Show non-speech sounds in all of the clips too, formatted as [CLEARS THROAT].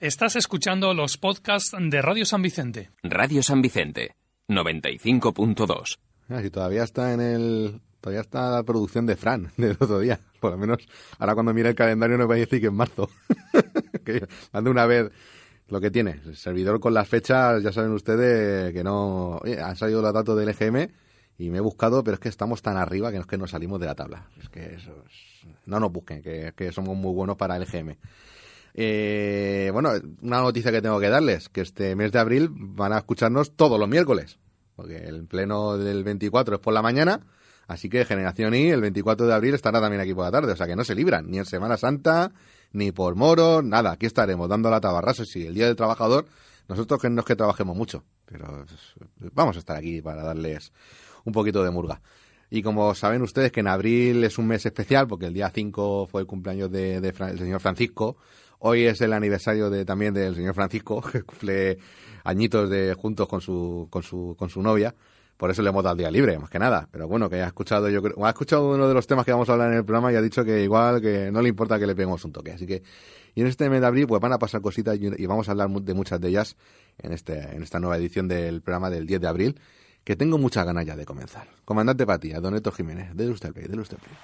Estás escuchando los podcasts de Radio San Vicente. Radio San Vicente, 95.2. Ah, si todavía está en el. Todavía está la producción de Fran [LAUGHS] del otro día. Por lo menos ahora cuando mire el calendario no va a decir que es marzo. [LAUGHS] que mande una vez lo que tiene. El servidor con las fechas, ya saben ustedes que no. Oye, han salido los datos del EGM y me he buscado, pero es que estamos tan arriba que no es que nos salimos de la tabla. Es que eso es- no nos busquen, que, que somos muy buenos para el EGM. Eh, bueno, una noticia que tengo que darles, que este mes de abril van a escucharnos todos los miércoles, porque el pleno del 24 es por la mañana, así que Generación I el 24 de abril estará también aquí por la tarde, o sea que no se libran, ni en Semana Santa, ni por Moro, nada, aquí estaremos dando la tabarrasa, sí, el Día del Trabajador, nosotros que no es que trabajemos mucho, pero vamos a estar aquí para darles un poquito de murga. Y como saben ustedes que en abril es un mes especial, porque el día 5 fue el cumpleaños del señor Francisco, hoy es el aniversario de, también del señor Francisco, [LAUGHS] que cumple añitos de juntos con su, con su, con su novia. Por eso le hemos dado el día libre, más que nada. Pero bueno, que haya escuchado, yo creo, ha escuchado uno de los temas que vamos a hablar en el programa y ha dicho que igual que no le importa que le peguemos un toque. Así que, y en este mes de abril, pues van a pasar cositas y, vamos a hablar de muchas de ellas en este, en esta nueva edición del programa del 10 de abril, que tengo muchas ganas ya de comenzar. Comandante Patía, Don Neto Jiménez, dele usted play, dele usted play.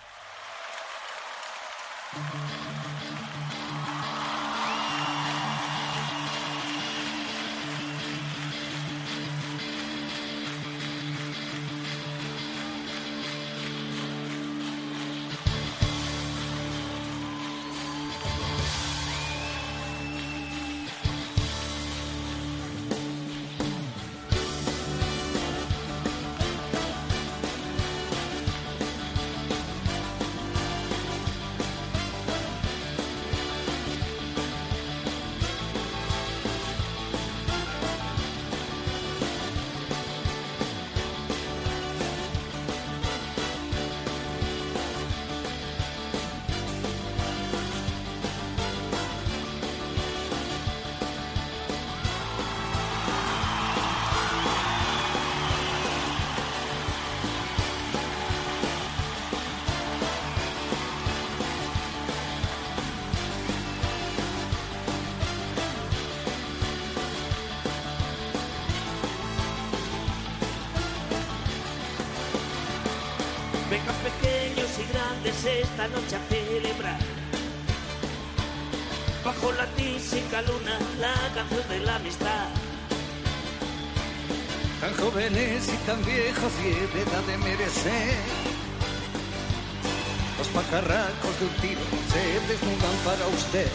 Los pajarracos de un tiro se desnudan para usted.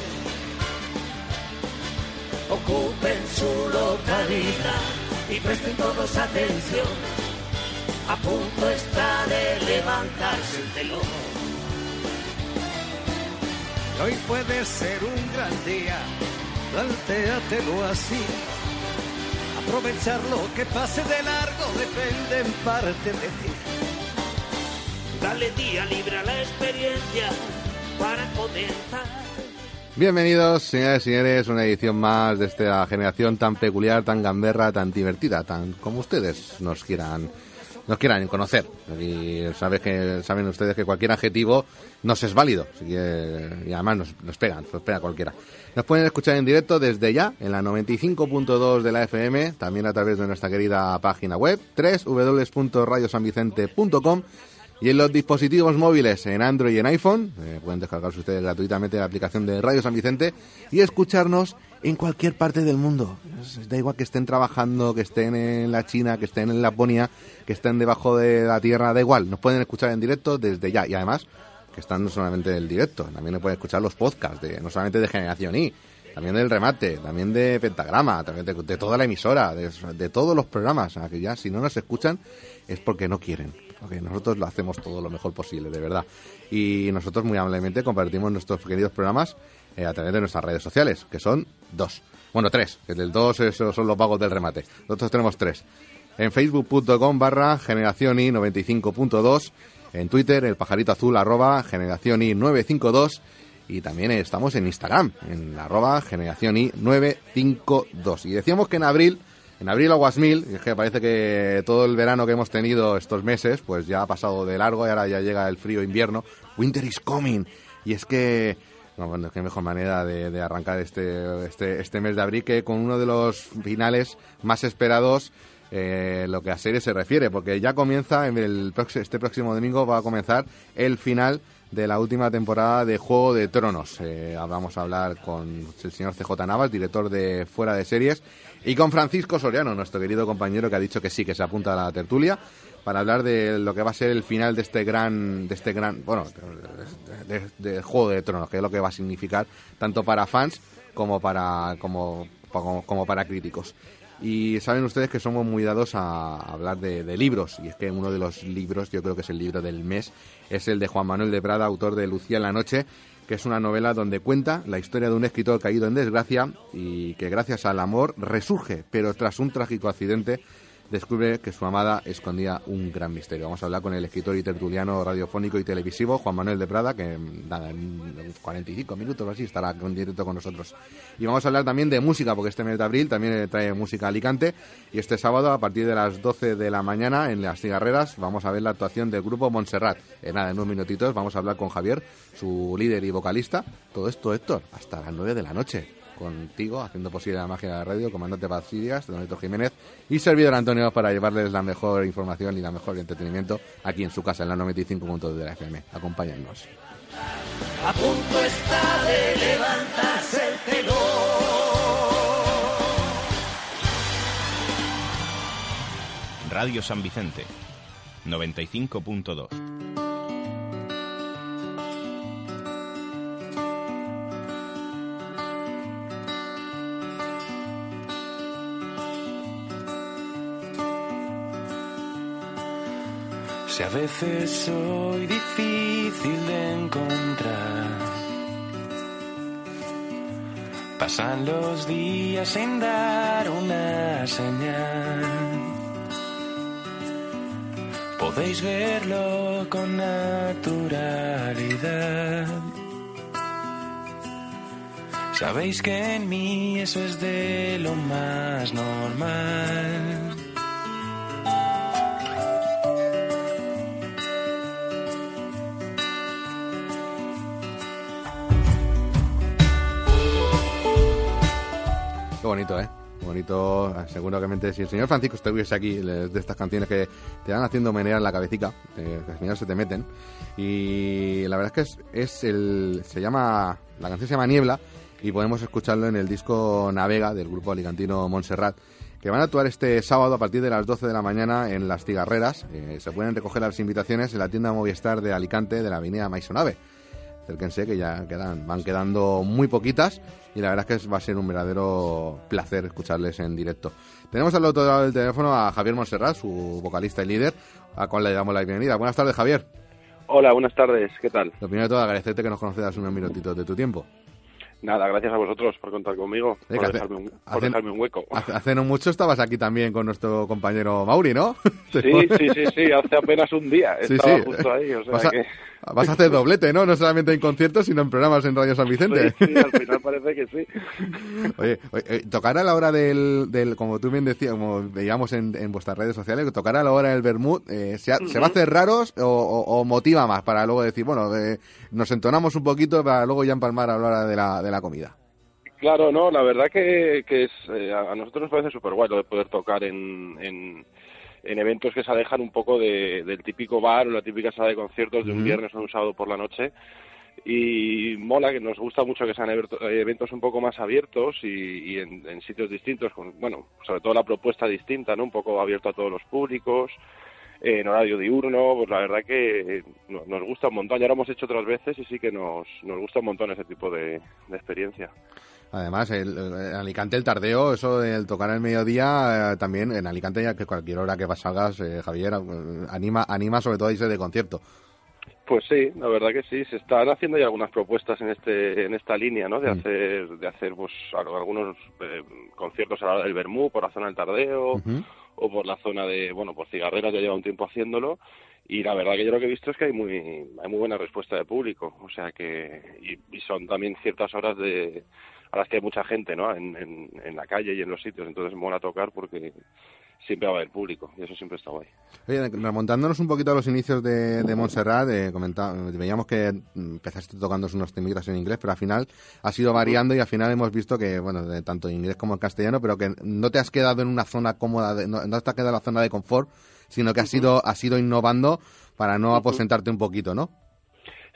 Ocupen su localidad y presten todos atención. A punto está de levantarse el telón. Hoy puede ser un gran día, plantéatelo así. Aprovechar lo que pase de largo depende en parte de ti. Dale día libre a la experiencia para comenzar. Bienvenidos, señoras y señores, una edición más de esta generación tan peculiar, tan gamberra, tan divertida, tan como ustedes nos quieran nos quieran conocer. Y sabes que, saben ustedes que cualquier adjetivo nos es válido. Y además nos, nos pegan, nos pega cualquiera. Nos pueden escuchar en directo desde ya, en la 95.2 de la FM, también a través de nuestra querida página web, www.radiosanvicente.com y en los dispositivos móviles, en Android y en iPhone, eh, pueden descargarse ustedes gratuitamente la aplicación de Radio San Vicente y escucharnos en cualquier parte del mundo. Da igual que estén trabajando, que estén en la China, que estén en Laponia, que estén debajo de la tierra, da igual. Nos pueden escuchar en directo desde ya. Y además, que están no solamente en directo, también pueden escuchar los podcasts, de, no solamente de Generación I, también del remate, también de Pentagrama, también de, de toda la emisora, de, de todos los programas. O sea, que ya si no nos escuchan es porque no quieren, nosotros lo hacemos todo lo mejor posible, de verdad. Y nosotros muy amablemente compartimos nuestros queridos programas eh, a través de nuestras redes sociales, que son dos. Bueno, tres, que del dos esos son los pagos del remate. Nosotros tenemos tres. En facebook.com barra generación i 95.2. En Twitter, el pajarito azul arroba generación i 952. Y también estamos en Instagram, en arroba generación i 952. Y decíamos que en abril, en abril aguas mil, y es que parece que todo el verano que hemos tenido estos meses, pues ya ha pasado de largo y ahora ya llega el frío invierno. Winter is coming. Y es que no, bueno, qué mejor manera de, arrancar este, este, este mes de abril que con uno de los finales más esperados eh, lo que a serie se refiere, porque ya comienza, en el, este próximo domingo va a comenzar el final de la última temporada de Juego de Tronos. Eh, vamos a hablar con el señor CJ Navas, director de Fuera de Series, y con Francisco Soriano, nuestro querido compañero que ha dicho que sí, que se apunta a la tertulia, para hablar de lo que va a ser el final de este gran, de este gran, bueno, de, Juego de Tronos, que es lo que va a significar tanto para fans como para, como, como para críticos. Y saben ustedes que somos muy dados a hablar de, libros, y es que uno de los libros, yo creo que es el libro del mes, es el de Juan Manuel de Prada, autor de Lucía en la Noche, que es una novela donde cuenta la historia de un escritor caído en desgracia y que gracias al amor resurge, pero tras un trágico accidente descubre que su amada escondía un gran misterio. Vamos a hablar con el escritor y tertuliano radiofónico y televisivo Juan Manuel de Prada, que nada, en 45 minutos o así estará en directo con nosotros. Y vamos a hablar también de música, porque este mes de abril también trae música a Alicante. Y este sábado, a partir de las 12 de la mañana, en las cigarreras, vamos a ver la actuación del grupo Montserrat. En nada, en unos minutitos vamos a hablar con Javier, su líder y vocalista. Todo esto, Héctor, hasta las 9 de la noche contigo, haciendo posible la magia de la radio, comandante Pazilias, Don Héctor Jiménez y servidor Antonio para llevarles la mejor información y la mejor entretenimiento aquí en su casa, en la 95.2 de la FM. Acompáñennos. A punto está de levantarse el telón. Radio San Vicente, 95.2. Si a veces soy difícil de encontrar, pasan los días sin dar una señal. Podéis verlo con naturalidad. Sabéis que en mí eso es de lo más normal. Bonito, ¿eh? Bonito, seguramente si el señor Francisco estuviese aquí, de estas canciones que te van haciendo menear la cabecita, eh, que al final se te meten. Y la verdad es que es, es el. Se llama. La canción se llama Niebla y podemos escucharlo en el disco Navega del grupo alicantino Montserrat, que van a actuar este sábado a partir de las 12 de la mañana en Las Cigarreras. Eh, se pueden recoger las invitaciones en la tienda Movistar de Alicante de la avenida Maisonave acérquense que ya quedan, van quedando muy poquitas y la verdad es que va a ser un verdadero placer escucharles en directo. Tenemos al otro lado del teléfono a Javier Monserrat, su vocalista y líder, a cual le damos la bienvenida. Buenas tardes, Javier. Hola, buenas tardes, ¿qué tal? Lo primero de todo, agradecerte que nos concedas unos minutitos de tu tiempo. Nada, gracias a vosotros por contar conmigo, que por, hace- dejarme un, por hace- dejarme un hueco. [LAUGHS] Hace, hace no mucho estabas aquí también con nuestro compañero Mauri, ¿no? [LAUGHS] Sí, sí, sí, sí, hace apenas un día Sí, estaba sí. justo ahí, o sea vas, a, que... vas a hacer doblete, ¿no? No solamente en conciertos, sino en programas en Radio San Vicente. Sí, sí, al final parece que sí. [LAUGHS] Oye, oye, tocar a la hora del, del como tú bien decías, como veíamos en, en vuestras redes sociales, tocar a la hora del Bermud, eh, ¿se, ha- ¿se va a hacer raros o, o- o motiva más para luego decir, bueno, eh, nos entonamos un poquito para luego ya empalmar a la hora de la, de la comida? Claro, no, la verdad que, que es, eh, a nosotros nos parece súper guay lo de poder tocar en, en, en eventos que se alejan un poco de- del típico bar o la típica sala de conciertos de un viernes o un sábado por la noche. Y mola que nos gusta mucho que sean eventos, eventos un poco más abiertos y, y en, en sitios distintos, con, bueno, sobre todo la propuesta distinta, ¿no? Un poco abierto a todos los públicos, en horario diurno, pues la verdad que eh, no- nos gusta un montón. Ya lo hemos hecho otras veces y sí que nos, nos gusta un montón ese tipo de, de experiencia. Además, el, Alicante el tardeo, eso del tocar al mediodía, eh, también en Alicante ya que cualquier hora que salgas, eh, Javier, eh, anima, anima sobre todo a irse de concierto. Pues sí, la verdad que sí. Se están haciendo ya algunas propuestas en este en esta línea, ¿no? De Mm. hacer de hacer pues al- algunos eh, conciertos a la hora del Bermú por la zona del Tardeo. O por la zona de bueno por Cigarreras ya lleva un tiempo haciéndolo y la verdad que yo lo que he visto es que hay muy hay muy buena respuesta de público, o sea que y, y son también ciertas horas de a las que hay mucha gente, ¿no? En, en, en la calle y en los sitios, entonces mola tocar porque siempre va a haber público y eso siempre está guay. Oye, remontándonos un poquito a los inicios de, de Montserrat, eh, veíamos que mm, empezaste tocando unos temitas en inglés, pero al final has ido variando y al final hemos visto que, bueno, de tanto en inglés como en castellano, pero que no te has quedado en una zona cómoda, de- no, no te has quedado en la zona de confort, sino que has ido, has ido innovando para no aposentarte un poquito, ¿no?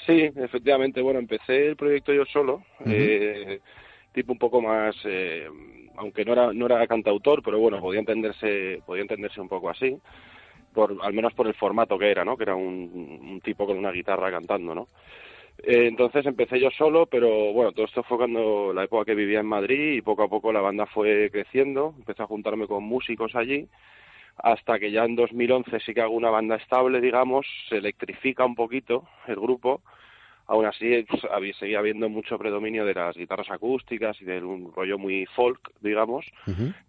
Sí, efectivamente. Bueno, empecé el proyecto yo solo, eh, tipo un poco más, eh, aunque no era no era cantautor, pero bueno, podía entenderse podía entenderse un poco así, por al menos por el formato que era, ¿no? Que era un, tipo con una guitarra cantando, ¿no? Eh, entonces empecé yo solo, pero bueno, todo esto fue cuando la época que vivía en Madrid y poco a poco la banda fue creciendo, empecé a juntarme con músicos allí hasta que ya en 2011 sí que hago una banda estable, digamos, se electrifica un poquito el grupo. Aún así, pues, había, seguía habiendo mucho predominio de las guitarras acústicas y de un rollo muy folk, digamos,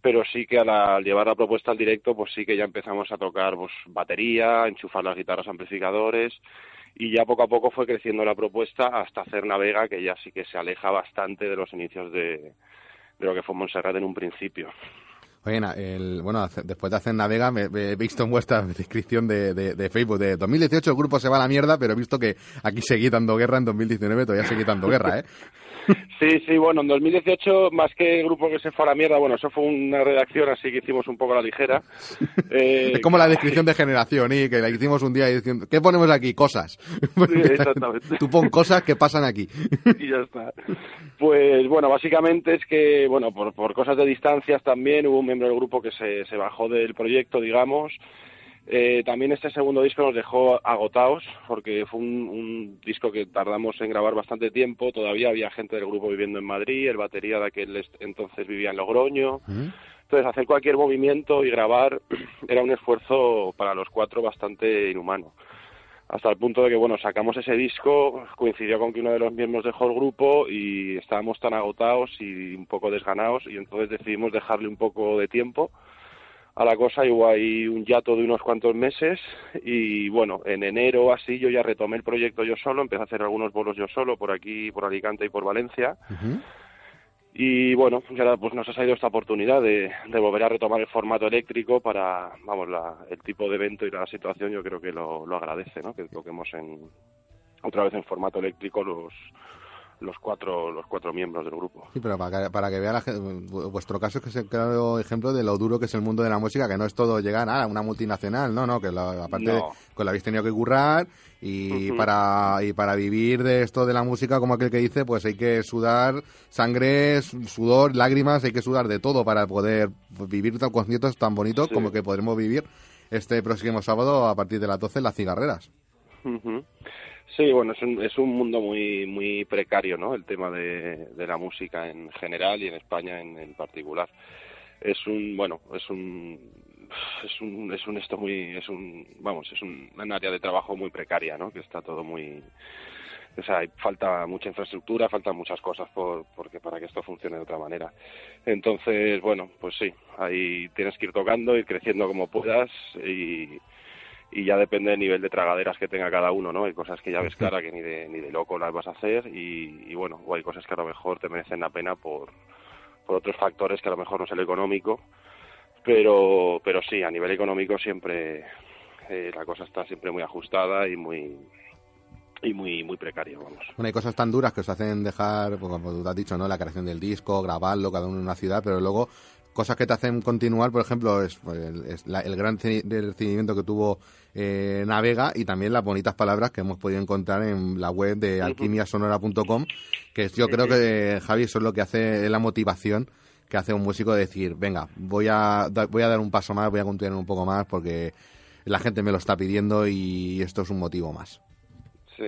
pero sí que al, al llevar la propuesta al directo, pues sí que ya empezamos a tocar pues, batería, enchufar las guitarras amplificadores y ya poco a poco fue creciendo la propuesta hasta hacer Navega, que ya sí que se aleja bastante de los inicios de, de lo que fue Montserrat en un principio. Oye, el, bueno, después de hacer Navega, me he visto en vuestra [LAUGHS] descripción de, de- de Facebook de 2018 el grupo se va a la mierda, pero he visto que aquí seguí dando guerra en 2019, todavía seguí dando guerra, ¿eh? Sí, sí, bueno, en 2018, más que el grupo que se fue a la mierda, bueno, eso fue una redacción, así que hicimos un poco a la ligera. Eh, [LAUGHS] Es como la descripción de generación, y que la hicimos un día y diciendo, ¿qué ponemos aquí? Cosas. exactamente. [LAUGHS] Tú pon cosas que pasan aquí. [LAUGHS] y ya está. Pues bueno, básicamente es que, bueno, por, por cosas de distancias también hubo un miembro del grupo que se, se bajó del proyecto, digamos. Eh, también este segundo disco nos dejó agotados porque fue un, un disco que tardamos en grabar bastante tiempo. Todavía había gente del grupo viviendo en Madrid, el batería de aquel entonces vivía en Logroño. Entonces, hacer cualquier movimiento y grabar [CLEARS THROAT] era un esfuerzo para los cuatro bastante inhumano. Hasta el punto de que, bueno, sacamos ese disco, coincidió con que uno de los miembros dejó el grupo y estábamos tan agotados y un poco desganados y entonces decidimos dejarle un poco de tiempo a la cosa y hubo ahí un hiato de unos cuantos meses y bueno, en enero así yo ya retomé el proyecto yo solo, empecé a hacer algunos bolos yo solo por aquí, por Alicante y por Valencia y bueno, pues ahora pues nos ha salido esta oportunidad de, de volver a retomar el formato eléctrico para, vamos, la, el tipo de evento y la situación yo creo que lo, lo agradece, ¿no? Que toquemos en, otra vez en formato eléctrico los, los cuatro, los cuatro miembros del grupo. Sí, pero para que, para que vea la vuestro caso es que es el claro ejemplo de lo duro que es el mundo de la música, que no es todo llegar a una multinacional, no, no, que la, aparte No. que lo habéis tenido que currar y para y para vivir de esto de la música, como aquel que dice, pues hay que sudar sangre, su- sudor, lágrimas, hay que sudar de todo para poder vivir tan conciertos tan bonitos Sí. como que podremos vivir este próximo sábado a partir de las 12 en las cigarreras. Ujú. Sí, bueno, es un, es un mundo muy muy precario, ¿no? El tema de, la música en general y en España en, en particular. Es un, bueno, es un es un es un esto muy es un vamos es un, un área de trabajo muy precaria no que está todo muy o sea falta mucha infraestructura faltan muchas cosas por porque para que esto funcione de otra manera entonces bueno pues sí ahí tienes que ir tocando ir creciendo como puedas y y ya depende del nivel de tragaderas que tenga cada uno, ¿no? Hay cosas que ya ves clara que ni de, ni de loco las vas a hacer y, y bueno, o hay cosas que a lo mejor te merecen la pena por, por otros factores que a lo mejor no es el económico, pero, pero sí, a nivel económico siempre eh, la cosa está siempre muy ajustada y muy y muy muy precario, vamos. Bueno, hay cosas tan duras que os hacen dejar, pues, como tú has dicho, ¿no? La creación del disco, grabarlo, cada uno en una ciudad, pero luego cosas que te hacen continuar, por ejemplo, es, pues, el, es la- el gran recibimiento que tuvo eh, Navega y también las bonitas palabras que hemos podido encontrar en la web de alquimiasonora.com, que yo creo que, Javi, eso es lo que hace, la motivación que hace un músico de decir, venga, voy a, voy a dar un paso más, voy a continuar un poco más porque la gente me lo está pidiendo y esto es un motivo más. Sí,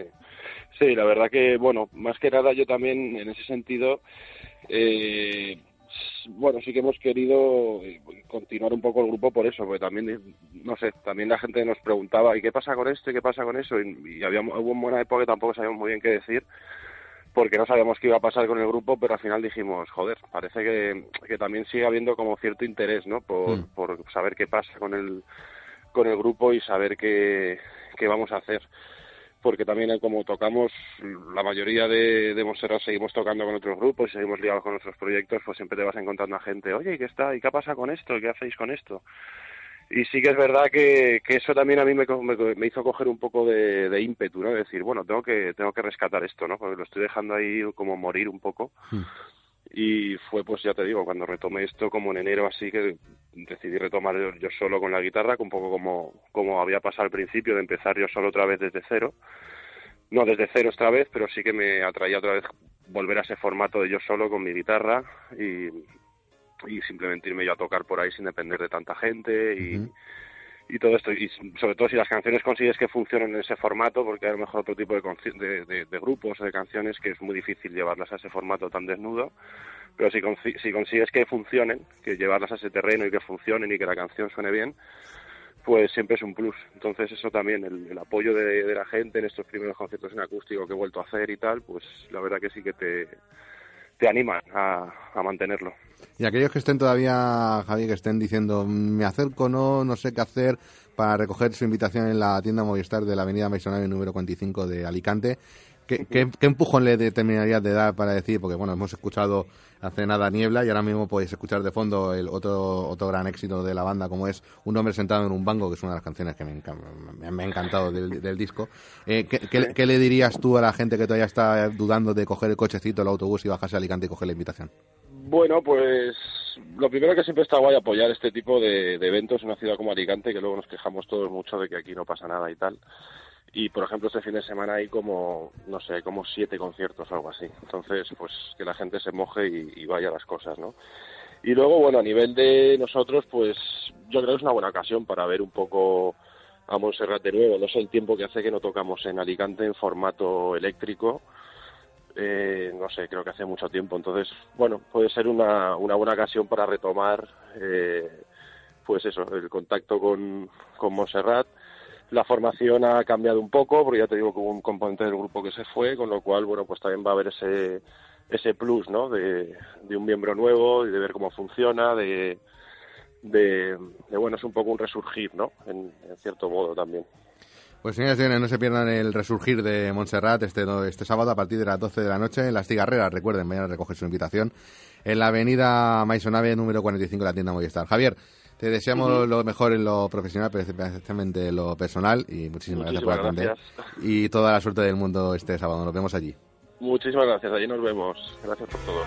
sí, la verdad que, bueno, más que nada yo también en ese sentido, eh, bueno, sí que hemos querido eh, continuar un poco el grupo por eso, porque también, no sé, también la gente nos preguntaba, ¿y qué pasa con esto y qué pasa con eso? Y, y había, hubo una buena época que tampoco sabíamos muy bien qué decir, porque no sabíamos qué iba a pasar con el grupo, pero al final dijimos, joder, parece que, que también sigue habiendo como cierto interés, ¿no? Por, Mm. por saber qué pasa con el, con el grupo y saber qué, qué vamos a hacer porque también eh, como tocamos la mayoría de, de seguimos tocando con otros grupos y seguimos ligados con otros proyectos, pues siempre te vas encontrando a gente, oye, ¿y qué está? ¿Y qué pasa con esto? ¿Y qué hacéis con esto? Y sí que es verdad que, eso también a mí me, me, me hizo coger un poco de, de ímpetu, ¿no? De decir, bueno, tengo que, tengo que rescatar esto, ¿no? Porque lo estoy dejando ahí como morir un poco. Y fue, pues ya te digo, cuando retomé esto como en enero así que decidí retomar yo, solo con la guitarra, un poco como, como había pasado al principio, de empezar yo solo otra vez desde cero. No desde cero esta vez, pero sí que me atraía otra vez volver a ese formato de yo solo con mi guitarra y, y simplemente irme yo a tocar por ahí sin depender de tanta gente y, y todo esto. Y sobre todo si las canciones consigues que funcionen en ese formato, porque hay a lo mejor otro tipo de, de, de- grupos o de canciones que es muy difícil llevarlas a ese formato tan desnudo. Pero si, si consigues que funcionen, que llevarlas a ese terreno y que funcionen y que la canción suene bien, pues siempre es un plus. Entonces eso también, el, el apoyo de, de la gente en estos primeros conciertos en acústico que he vuelto a hacer y tal, pues la verdad que sí que te, te animan a, a mantenerlo. Y aquellos que estén todavía, Javi, que estén diciendo, "Mm, me acerco, no, no sé qué hacer para recoger su invitación en la tienda Movistar de la avenida Maisonave número 45 de Alicante, ¿qué, qué, qué empujón le determinarías de dar para decir? Porque bueno, hemos escuchado hace nada Niebla y ahora mismo podéis escuchar de fondo el otro, otro gran éxito de la banda como es Un hombre sentado en un banco, que es una de las canciones que me, me, me ha encantado del, del disco. Eh, ¿qué, qué- qué le dirías tú a la gente que todavía está dudando de coger el cochecito, el autobús y bajarse a Alicante y coger la invitación? Bueno, pues lo primero que siempre está guay apoyar este tipo de, eventos en una ciudad como Alicante, que luego nos quejamos todos mucho de que aquí no pasa nada y tal. Y por ejemplo, este fin de semana hay como, no sé, como siete conciertos o algo así. Entonces, pues que la gente se moje y, y vaya a las cosas, ¿no? Y luego, bueno, a nivel de nosotros, pues yo creo que es una buena ocasión para ver un poco a Montserrat de nuevo. No sé el tiempo que hace que no tocamos en Alicante en formato eléctrico. Eh, no sé, creo que hace mucho tiempo. Entonces, bueno, puede ser una, una buena ocasión para retomar, eh, pues eso, el contacto con, con Montserrat. La formación ha cambiado un poco, porque ya te digo que hubo un componente del grupo que se fue, con lo cual, bueno, pues también va a haber ese, ese plus, ¿no? De, de un miembro nuevo y de ver cómo funciona, de, de, bueno, es un poco un resurgir, ¿no? En cierto modo también. Pues señores y señores, no se pierdan el resurgir de Montserrat este, este sábado a partir de las 12 de la noche en Las Cigarreras. Recuerden, vayan a recoger su invitación en la avenida Maisonave número 45 de la tienda Movistar. Javier, te deseamos lo mejor en lo profesional, pero especialmente en lo personal y muchísimas, Muchísimas gracias por atender. gracias. Y toda la suerte del mundo este sábado. Nos vemos allí. Muchísimas gracias, allí nos vemos. Gracias por todo.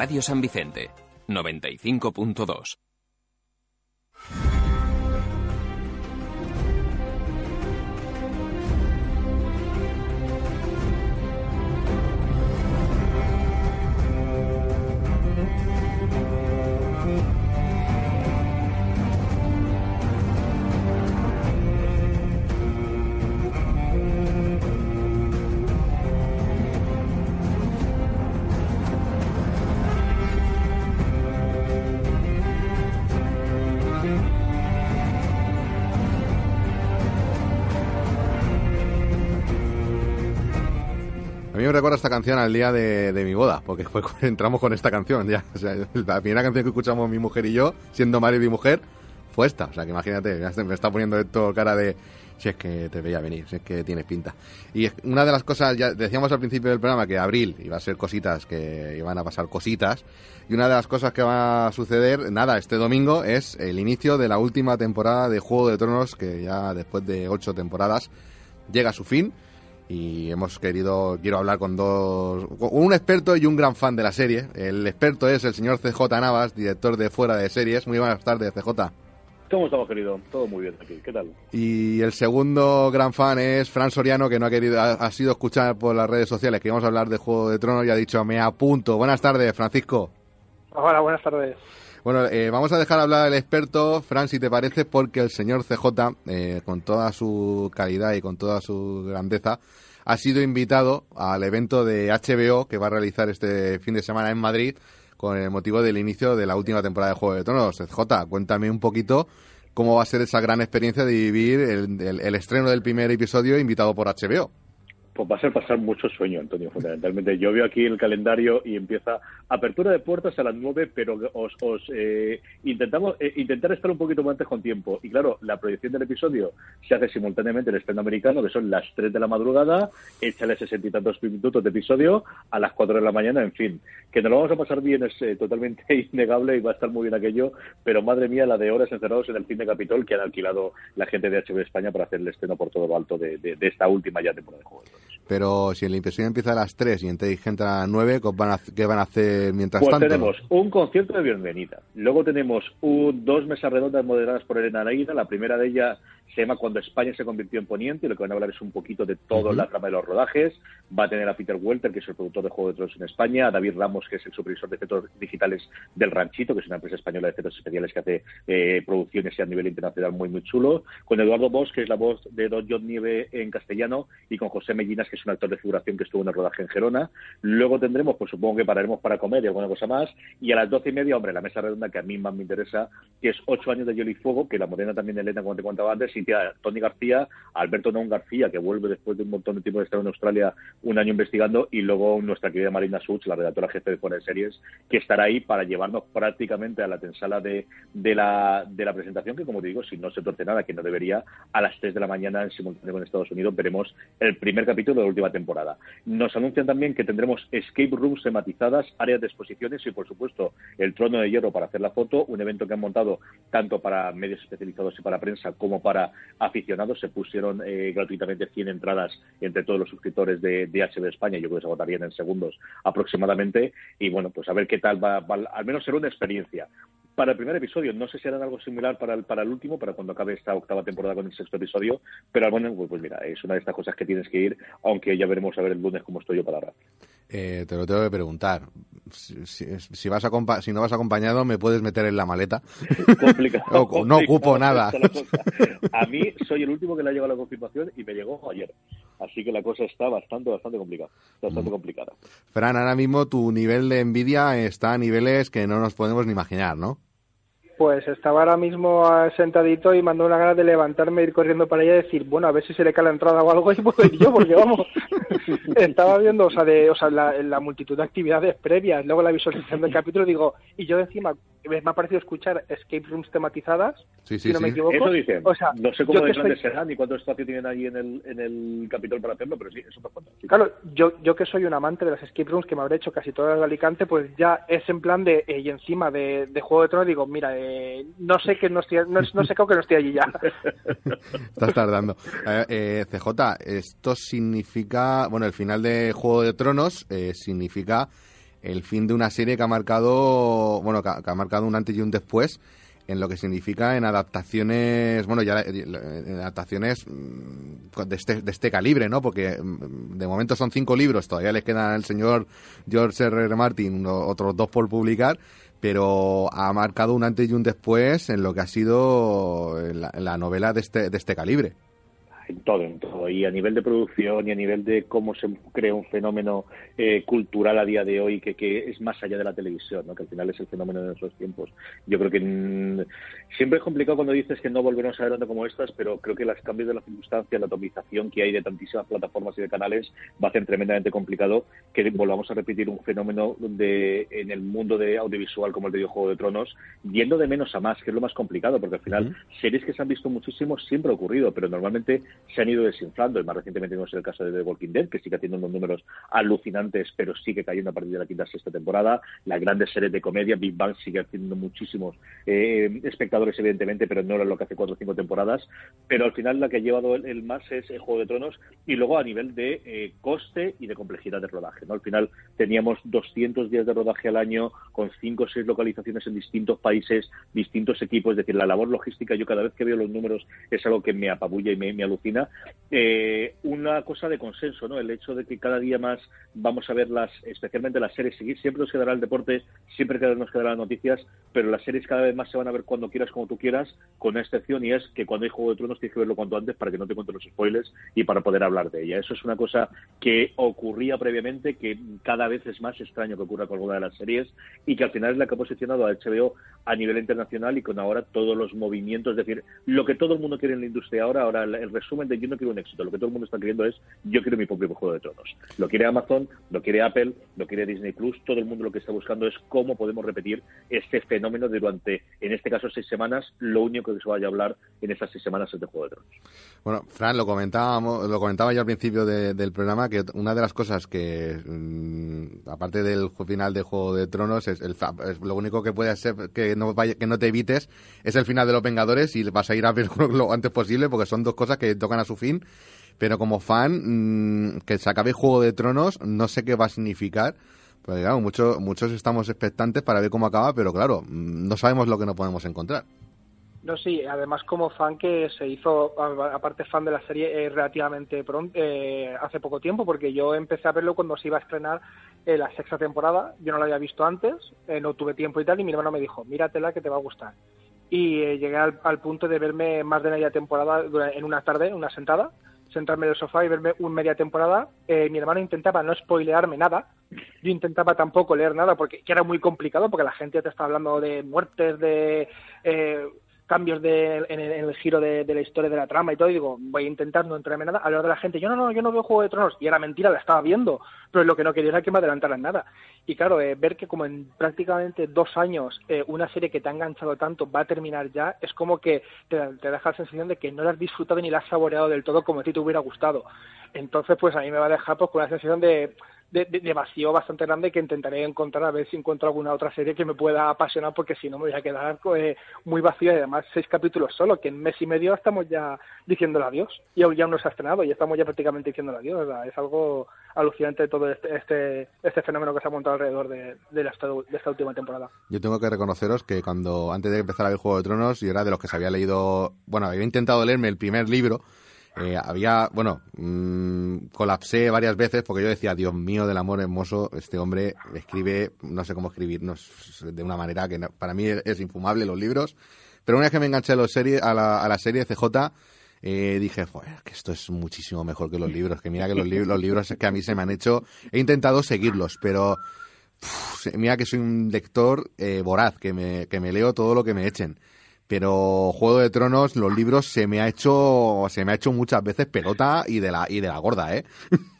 Radio San Vicente, 95.2. me recuerda esta canción al día de, mi boda, porque fue [LAUGHS] entramos con esta canción ya. O sea, [LAUGHS] la primera canción que escuchamos mi mujer y yo, siendo marido y mujer, fue esta. O sea, que imagínate, me está poniendo esto cara de si es que te veía venir, si es que tienes pinta. Y una de las cosas, ya decíamos al principio del programa que abril iba a ser cositas, que iban a pasar cositas. Y una de las cosas que va a suceder, nada, este domingo es el inicio de la última temporada de Juego de Tronos, que ya después de ocho temporadas llega a su fin y hemos querido, quiero hablar con dos, con un experto y un gran fan de la serie. El experto es el señor CJ Navas, director de Fuera de Series. Muy buenas tardes, CJ. ¿Cómo estamos, querido? Todo muy bien aquí. ¿Qué tal? Y el segundo gran fan es Fran Soriano, que no ha querido, ha, ha sido escuchar por las redes sociales que íbamos a hablar de Juego de Tronos y ha dicho, me apunto. Buenas tardes, Francisco. Hola, buenas tardes. Bueno, eh, vamos a dejar hablar al experto, Fran, si te parece, porque el señor CJ, eh, con toda su calidad y con toda su grandeza, ha sido invitado al evento de HBO que va a realizar este fin de semana en Madrid con el motivo del inicio de la última temporada de Juego de Tronos. CJ, cuéntame un poquito cómo va a ser esa gran experiencia de vivir el estreno del primer episodio invitado por HBO. Pues va a ser pasar mucho sueño, Antonio, fundamentalmente. Yo veo aquí el calendario y empieza apertura de puertas a las nueve, pero os, eh, intentamos eh, intentar estar un poquito más antes con tiempo. Y claro, la proyección del episodio se hace simultáneamente en el estreno americano, que son las tres de la madrugada, échale sesenta y tantos minutos de episodio a las cuatro de la mañana, en fin. Que nos lo vamos a pasar bien es eh, totalmente [LAUGHS] innegable y va a estar muy bien aquello, pero madre mía, la de horas encerrados en el cine Capitol que han alquilado la gente de HBO España para hacer el estreno por todo lo alto de, de esta última ya temporada de juego. Pero si el impresión empieza a las 3 y gente a las 9, ¿qué van a, qué van a hacer mientras pues tanto? tenemos un concierto de bienvenida. Luego tenemos un, dos mesas redondas moderadas por Elena Leida. La primera de ellas se llama Cuando España se convirtió en Poniente y lo que van a hablar es un poquito de toda la trama de los rodajes. Va a tener a Peter Welter, que es el productor de Juego de Tronos en España, a David Ramos, que es el supervisor de efectos digitales del Ranchito, que es una empresa española de efectos especiales que hace eh, producciones a nivel internacional muy, muy chulo, con Eduardo Bosch, que es la voz de Don John Nieve en castellano, y con José Mellinas, que es un actor de figuración que estuvo en el rodaje en Gerona. Luego tendremos, pues supongo que pararemos para comer y alguna cosa más. Y a las doce y media, hombre, la mesa redonda que a mí más me interesa, que es ocho años de Hielo y Fuego, que la morena también Elena, como te contaba antes, y Tony García Alberto Non García, que vuelve después de un montón de tiempo de estar en Australia un año investigando, y luego nuestra querida Marina Such, la redactora jefe de Fuera de Series, que estará ahí para llevarnos prácticamente a la tensala de, de, la, de la presentación, que como te digo, si no se torce nada, que no debería, a las 3 de la mañana en simultáneo con Estados Unidos veremos el primer capítulo de la última temporada. Nos anuncian también que tendremos escape rooms tematizadas, áreas de exposiciones y, por supuesto, el trono de hierro para hacer la foto, un evento que han montado tanto para medios especializados y para prensa como para aficionados se pusieron eh, gratuitamente 100 entradas entre todos los suscriptores de, de HB España. Yo creo que se agotarían en segundos aproximadamente. Y bueno, pues a ver qué tal va, al menos será una experiencia para el primer episodio. No sé si harán algo similar para el, para el último, para cuando acabe esta octava temporada con el sexto episodio, pero bueno, pues, pues, mira, es una de estas cosas que tienes que ir, aunque ya veremos a ver el lunes cómo estoy yo para ahora. Eh, te lo tengo que preguntar. Si, vas a si no vas acompañado, ¿me puedes meter en la maleta? [LAUGHS] Complicado. [LAUGHS] no, ocupo nada. A mí soy el último que le ha llegado la confirmación y me llegó ayer. Así que la cosa está bastante, bastante complicada. Bastante mm. complicada. Fran, ahora mismo tu nivel de envidia está a niveles que no nos podemos ni imaginar, ¿no? Pues estaba ahora mismo sentadito y mandó una ganas de levantarme, ir corriendo para allá y decir, bueno, a ver si se le cae la entrada o algo y puedo ir yo, porque vamos, [LAUGHS] estaba viendo, o sea, de, o sea la, multitud de actividades previas, luego la visualización del capítulo, digo, y yo encima me ha parecido escuchar escape rooms tematizadas, sí, sí, si no me equivoco. Eso dicen. O sea, no sé cómo de grandes serán ni cuánto espacio tienen ahí en el, en el capítulo para hacerlo, pero sí, eso me cuenta. Claro, yo, yo que soy un amante de las escape rooms, que me habré hecho casi todas de Alicante, pues ya es en plan de, eh, y encima de, de Juego de Tronos, digo, mira, eh, no sé que no estoy, no, sé cómo que no estoy allí ya. [LAUGHS] Estás tardando. Eh, eh CJ, esto significa, bueno, el final de Juego de Tronos eh, significa el fin de una serie que ha marcado, bueno, que ha, marcado un antes y un después en lo que significa en adaptaciones, bueno, ya en adaptaciones mm, de este, de este calibre, ¿no? Porque mm, de momento son cinco libros, todavía les quedan al señor George R. R. Martin otros dos por publicar, pero ha marcado un antes y un después en lo que ha sido la, novela de este, de este calibre en todo, en todo. Y a nivel de producción y a nivel de cómo se crea un fenómeno eh, cultural a día de hoy que, que, es más allá de la televisión, ¿no? que al final es el fenómeno de nuestros tiempos. Yo creo que siempre es complicado cuando dices que no volveremos a ver onda como estas, pero creo que los cambios de las circunstancias, la atomización que hay de tantísimas plataformas y de canales va a ser tremendamente complicado que volvamos a repetir un fenómeno donde en el mundo de audiovisual como el de Juego de Tronos, yendo de menos a más, que es lo más complicado, porque al final series que se han visto muchísimo siempre ha ocurrido, pero normalmente se han ido desinflando. Y más recientemente tenemos el caso de The Walking Dead que sigue haciendo unos números alucinantes pero sigue cayendo a partir de la quinta sexta temporada. Las grandes series de comedia Big Bang sigue haciendo muchísimos eh, espectadores evidentemente pero no era lo que hace cuatro o cinco temporadas. Pero al final la que ha llevado el, más es el Juego de Tronos y luego a nivel de eh, coste y de complejidad de rodaje ¿no? al final teníamos 200 días de rodaje al año con cinco o seis localizaciones en distintos países distintos equipos. Es decir la labor logística yo cada vez que veo los números es algo que me apabulla y me, me alucina eh, una cosa de consenso, ¿no? El hecho de que cada día más vamos a ver las, especialmente las series, siempre nos quedará el deporte, siempre nos quedarán las noticias, pero las series cada vez más se van a ver cuando quieras, como tú quieras, con una excepción y es que cuando hay Juego de Tronos tienes que verlo cuanto antes para que no te cuenten los spoilers y para poder hablar de ella. Eso es una cosa que ocurría previamente, que cada vez es más extraño que ocurra con alguna de las series y que al final es la que ha posicionado a HBO a nivel internacional y con ahora todos los movimientos, es decir, lo que todo el mundo quiere en la industria ahora, ahora el, resumen yo no quiero un éxito, lo que todo el mundo está queriendo es yo quiero mi propio Juego de Tronos. Lo quiere Amazon, lo quiere Apple, lo quiere Disney Plus, todo el mundo lo que está buscando es cómo podemos repetir este fenómeno durante, en este caso, seis semanas, lo único que se vaya a hablar en esas seis semanas es de Juego de Tronos. Bueno, Fran, lo comentábamos, lo comentaba yo al principio del programa, que una de las cosas que, mm, aparte del final de Juego de Tronos, es, el, lo único que puede ser que no, vaya, que no te evites es el final de los Vengadores y vas a ir a ver [LAUGHS] lo antes posible, porque son dos cosas que tocan a su fin. Pero como fan, mm, que se acabe Juego de Tronos, no sé qué va a significar. Porque claro, muchos, muchos estamos expectantes para ver cómo acaba, pero claro, mm, no sabemos lo que nos podemos encontrar. No, sí, además como fan que se hizo, aparte fan de la serie eh, relativamente pronto, eh, hace poco tiempo, porque yo empecé a verlo cuando se iba a estrenar eh, la sexta temporada, yo no la había visto antes, no tuve tiempo y tal, y mi hermano me dijo, míratela que te va a gustar. Y llegué al, punto de verme más de media temporada en una tarde, una sentada, sentarme en el sofá y verme una media temporada. mi hermano intentaba no spoilearme nada, yo intentaba tampoco leer nada porque era muy complicado porque la gente te está hablando de muertes, de cambios de, en, el, giro de, la historia de la trama y todo, y digo, voy a intentar no entrarme nada. Lo de la gente, yo no, no, yo no veo Juego de Tronos, y era mentira, la estaba viendo, pero lo que no quería era que me adelantaran nada. Y claro, eh, ver que como en prácticamente dos años eh, una serie que te ha enganchado tanto va a terminar ya, es como que te, te deja la sensación de que no la has disfrutado ni la has saboreado del todo como a ti te hubiera gustado. Entonces, pues a mí me va a dejar pues con la sensación de de, vacío bastante grande que intentaré encontrar a ver si encuentro alguna otra serie que me pueda apasionar porque si no me voy a quedar pues, muy vacío y además seis capítulos solo que en mes y medio estamos ya diciéndole adiós. Y aún ya no se ha estrenado y estamos ya prácticamente diciéndole adiós es algo alucinante todo este, este, este fenómeno que se ha montado alrededor de, de, de esta última temporada. Yo tengo que reconoceros que cuando antes de empezar a ver Juego de Tronos yo era de los que se había leído bueno había intentado leerme el primer libro eh, había, bueno, mmm, colapsé varias veces porque yo decía, Dios mío del amor hermoso, este hombre escribe, no sé cómo escribirnos de una manera que para mí es, infumable los libros. Pero una vez que me enganché a, los serie, a, la, serie CJ, eh, dije, que esto es muchísimo mejor que los libros, que mira que los, los libros que a mí se me han hecho, he intentado seguirlos, pero mira que soy un lector eh, voraz, que me, que me leo todo lo que me echen pero Juego de Tronos, los libros se me ha hecho se me ha hecho muchas veces pelota y de la y de la gorda, ¿eh? [LAUGHS]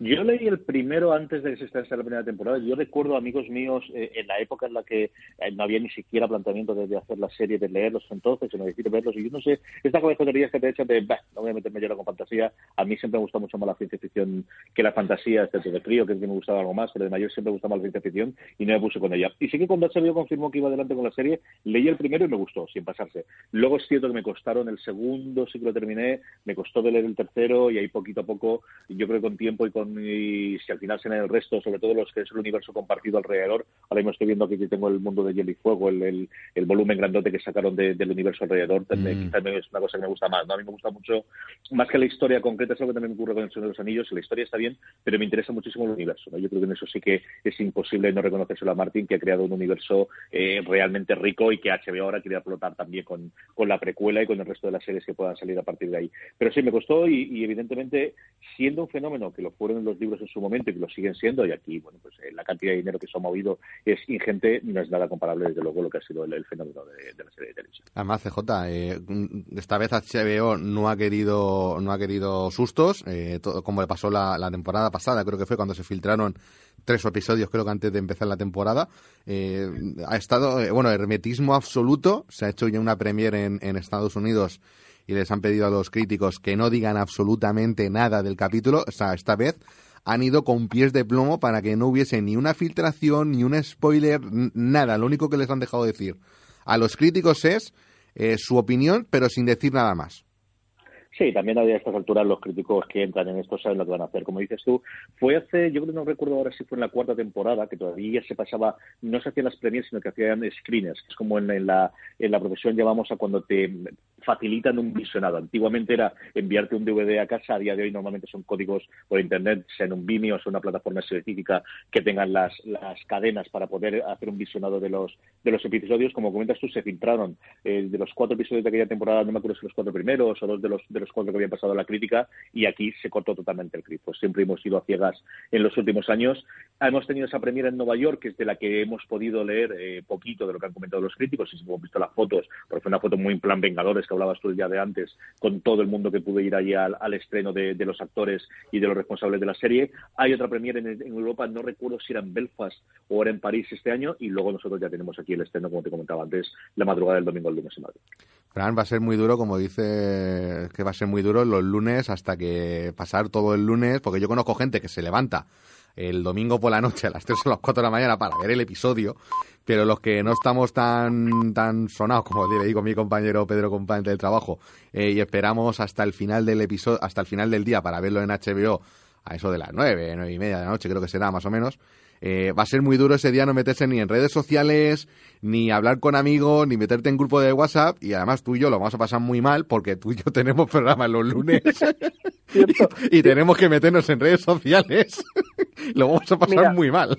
Yo leí el primero antes de que se estrenase la primera temporada. Yo recuerdo amigos míos eh, en la época en la que eh, no había ni siquiera planteamiento de, hacer la serie, de leerlos entonces, sino decir verlos. Y yo no sé, esta cabezonería que te echan de, no voy a meterme yo con fantasía. A mí siempre me gusta mucho más la ciencia ficción que la fantasía, excepto de frío, que es que me gustaba algo más, pero de mayor siempre me gusta más la ciencia ficción y no me puse con ella. Y sí que cuando HBO confirmó que iba adelante con la serie, leí el primero y me gustó, sin pasarse. Luego es cierto que me costaron el segundo, sí que lo terminé, me costó de leer el tercero y ahí poquito a poco, yo creo que con tiempo y con y si al final se en el resto, sobre todo los que es el universo compartido alrededor. Ahora mismo estoy viendo aquí que tengo el mundo de hielo y fuego, el, el, volumen grandote que sacaron del universo alrededor. También, mm. es una cosa que me gusta más. ¿no? A mí me gusta mucho, más que la historia concreta, es algo que también me ocurre con el Señor de los Anillos. La historia está bien, pero me interesa muchísimo el universo. Yo creo que en eso sí que es imposible no reconocérselo a Martin, que ha creado un universo eh, realmente rico y que HBO ahora quiere explotar también con, con la precuela y con el resto de las series que puedan salir a partir de ahí. Pero sí, me costó y, y evidentemente, siendo un fenómeno que lo fueron los libros en su momento y que lo siguen siendo, y aquí, bueno, pues eh, la cantidad de dinero que se ha movido es ingente, no es nada comparable, desde luego, lo que ha sido el, fenómeno de, la serie de televisión. Además, CJ, eh, esta vez HBO no ha querido, no ha querido sustos, eh, como le pasó la, temporada pasada, creo que fue cuando se filtraron tres episodios, creo que antes de empezar la temporada. ha estado, bueno, hermetismo absoluto. Se ha hecho ya una premier en, Estados Unidos y les han pedido a los críticos que no digan absolutamente nada del capítulo. O sea, esta vez han ido con pies de plomo para que no hubiese ni una filtración, ni un spoiler, nada. Lo único que les han dejado decir a los críticos es eh, su opinión, pero sin decir nada más. Sí, también a estas alturas los críticos que entran en esto saben lo que van a hacer. Como dices tú, fue hace, yo creo no recuerdo ahora si fue en la cuarta temporada, que todavía se pasaba, no se hacían las premiers, sino que hacían screeners, es como en, la, en la profesión llamamos a cuando te facilitan un visionado. Antiguamente era enviarte un DVD a casa, a día de hoy normalmente son códigos por internet, sea en un Vimeo o sea una plataforma específica que tengan las, las cadenas para poder hacer un visionado de los, de los episodios. Como comentas tú, se filtraron eh, de los cuatro episodios de aquella temporada, no me acuerdo si los cuatro primeros o dos de los, los cuatro que habían pasado la crítica, y aquí se cortó totalmente el grifo. Siempre hemos ido a ciegas en los últimos años. Hemos tenido esa premiera en Nueva York, que es de la que hemos podido leer eh, poquito de lo que han comentado los críticos, y si hemos visto las fotos, porque fue una foto muy en plan Vengadores que hablabas tú ya de antes, con todo el mundo que pudo ir allí al, estreno de, los actores y de los responsables de la serie. Hay otra premiere en, Europa, no recuerdo si era en Belfast o era en París este año, y luego nosotros ya tenemos aquí el estreno, como te comentaba antes, la madrugada del domingo al lunes en Madrid. Fran, va a ser muy duro, como dice, que va a ser muy duro los lunes hasta que pasar todo el lunes, porque yo conozco gente que se levanta el domingo por la noche a las 3 o las 4 de la mañana para ver el episodio, pero los que no estamos tan, tan sonados, como le digo mi compañero Pedro, compañero del trabajo, eh, y esperamos hasta el final del episodio, hasta el final del día para verlo en HBO, a eso de las 9, 9 y media de la noche, creo que será más o menos, eh, va a ser muy duro ese día no meterse ni en redes sociales, ni hablar con amigos, ni meterte en grupo de WhatsApp. Y además tú y yo lo vamos a pasar muy mal porque tú y yo [LAUGHS] tenemos programas los lunes [LAUGHS] y, tenemos que meternos en redes sociales. [LAUGHS] lo vamos a pasar muy mal.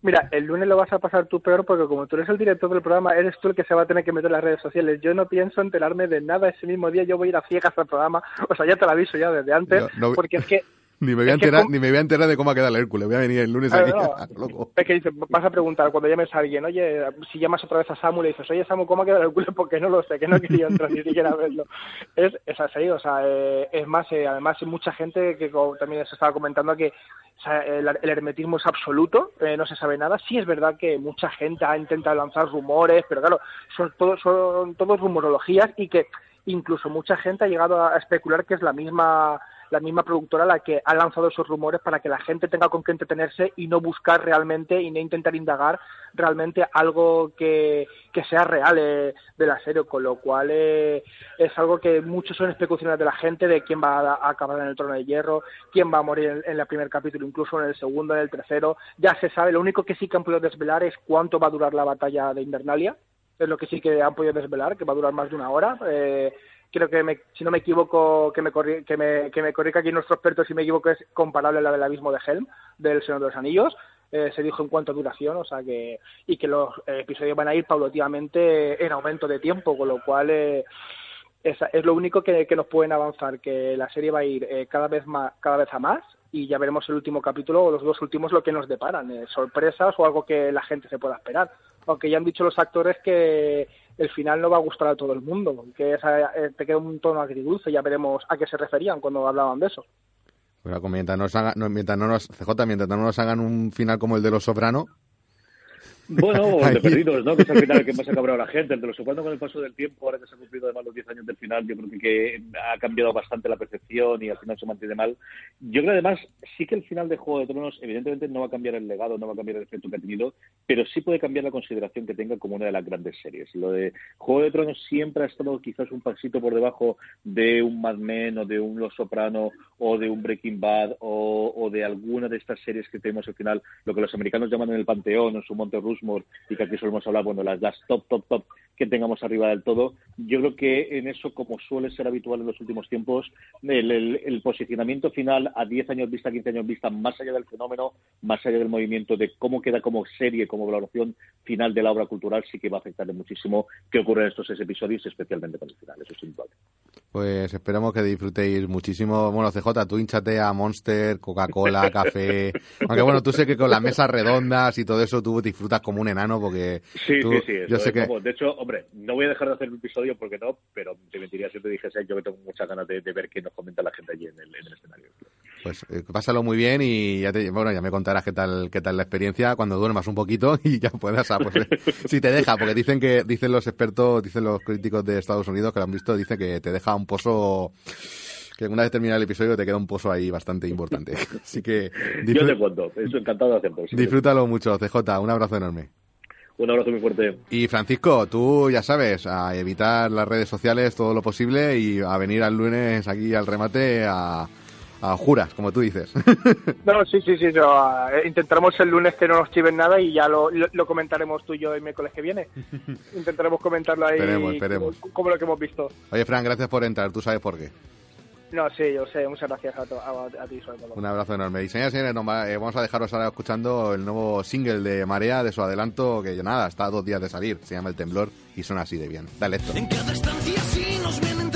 Mira, el lunes lo vas a pasar tú peor porque como tú eres el director del programa, eres tú el que se va a tener que meter en las redes sociales. Yo no pienso enterarme de nada ese mismo día, yo voy a ir a ciegas al programa. O sea, ya te lo aviso ya desde antes, porque es que ni me, voy a enterar, ni me voy a enterar de cómo ha quedado el Hércules. Voy a venir el lunes aquí. [LAUGHS] Es que dice, vas a preguntar cuando llames a alguien, oye, si llamas otra vez a Samu y dices, oye, Samu, ¿cómo ha quedado el Hércules? Porque no lo sé, que no quería entrar ni siquiera a verlo. Es, es así, o sea, eh, es más, eh, además hay mucha gente que también se estaba comentando que el, hermetismo es absoluto, eh, no se sabe nada. Sí es verdad que mucha gente ha intentado lanzar rumores, pero claro, son todos son todos rumorologías y que incluso mucha gente ha llegado a especular que es la misma la misma productora la que ha lanzado esos rumores para que la gente tenga con qué entretenerse y no buscar realmente y no intentar indagar realmente algo que, que sea real eh, de la serie, con lo cual eh, es algo que muchos son especulaciones de la gente de quién va a, acabar en el trono de hierro, quién va a morir en, el primer capítulo, incluso en el segundo, en el tercero, ya se sabe, lo único que sí que han podido desvelar es cuánto va a durar la batalla de Invernalia, es lo que sí que han podido desvelar, que va a durar más de una hora. Eh, creo que si no me equivoco, que me, que me, que me corrija aquí nuestro experto si me equivoco, es comparable a la del abismo de Helm, del Señor de los Anillos. Eh, se dijo en cuanto a duración, o sea que, y que los episodios van a ir paulativamente en aumento de tiempo, con lo cual eh, es, es, lo único que, que, nos pueden avanzar, que la serie va a ir eh, cada vez más, cada vez a más, y ya veremos el último capítulo o los dos últimos lo que nos deparan, sorpresas o algo que la gente se pueda esperar. Aunque ya han dicho los actores que el final no va a gustar a todo el mundo, que eh, te queda un tono agridulce, ya veremos a qué se referían cuando hablaban de eso. Bueno, mientras, nos haga, mientras no nos, CJ, mientras no nos hagan un final como el de Los Soprano, bueno, o [LAUGHS] el de Perdidos, ¿no? Que es al final el que más ha cabrado a la gente. El de los con el paso del tiempo, ahora que se han cumplido además los 10 años del final, yo creo que, ha cambiado bastante la percepción y al final se mantiene mal. Yo creo además, sí que el final de Juego de Tronos, evidentemente no va a cambiar el legado, no va a cambiar el efecto que ha tenido, pero sí puede cambiar la consideración que tenga como una de las grandes series. Lo de Juego de Tronos siempre ha estado quizás un pasito por debajo de un Mad Men o de un Los Soprano o de un Breaking Bad o, de alguna de estas series que tenemos al final, lo que los americanos llaman en el Panteón, en su Monte Y que aquí solemos hablar, bueno, las, las top, top, top que tengamos arriba del todo. Yo creo que en eso, como suele ser habitual en los últimos tiempos, el, posicionamiento final a 10 años vista, 15 años vista, más allá del fenómeno, más allá del movimiento, de cómo queda como serie, como valoración final de la obra cultural, sí que va a afectarle muchísimo qué ocurre en estos seis episodios, especialmente con el final. Eso es indudable. Pues esperamos que disfrutéis muchísimo. Bueno, CJ, tú hinchate a Monster, Coca-Cola, café. [LAUGHS] Aunque bueno, tú sé que con las mesas redondas y todo eso tú disfrutas como un enano porque. Sí, sí, sí. Yo sé que... De hecho, hombre, no voy a dejar de hacer un episodio porque no, pero te mentiría si te dijese yo que tengo muchas ganas de, ver qué nos comenta la gente allí en el, escenario. Pues eh, pásalo muy bien y ya te, bueno, ya me contarás qué tal, qué tal la experiencia cuando duermas un poquito [LAUGHS] y ya puedas, ah, pues, eh, si te deja, porque dicen que, dicen los expertos, dicen los críticos de Estados Unidos que lo han visto, dicen que te deja un pozo que una vez terminado el episodio te queda un pozo ahí bastante importante. [LAUGHS] Así que... Yo te cuento, eso encantado de hacerlo. Disfrútalo mucho, CJ, un abrazo enorme. Un abrazo muy fuerte. Y Francisco, tú ya sabes, a evitar las redes sociales todo lo posible y a venir al lunes aquí al remate a, juras, como tú dices. [LAUGHS] No, sí, sí, sí. No. Eh, intentaremos el lunes que no nos chiven nada y ya lo, comentaremos tú y yo el miércoles que viene. [LAUGHS] Intentaremos comentarlo ahí esperemos, esperemos. Como, como, lo que hemos visto. Oye, Fran, gracias por entrar. Tú sabes por qué. No, sí, yo sé. Muchas gracias a, a, a ti, sobre todo. Un abrazo enorme. Y señores, señores, vamos a dejaros ahora escuchando el nuevo single de Marea, de su adelanto, que nada, está a dos días de salir. Se llama El Temblor y son así de bien. Dale esto. En cada estancia sí nos vienen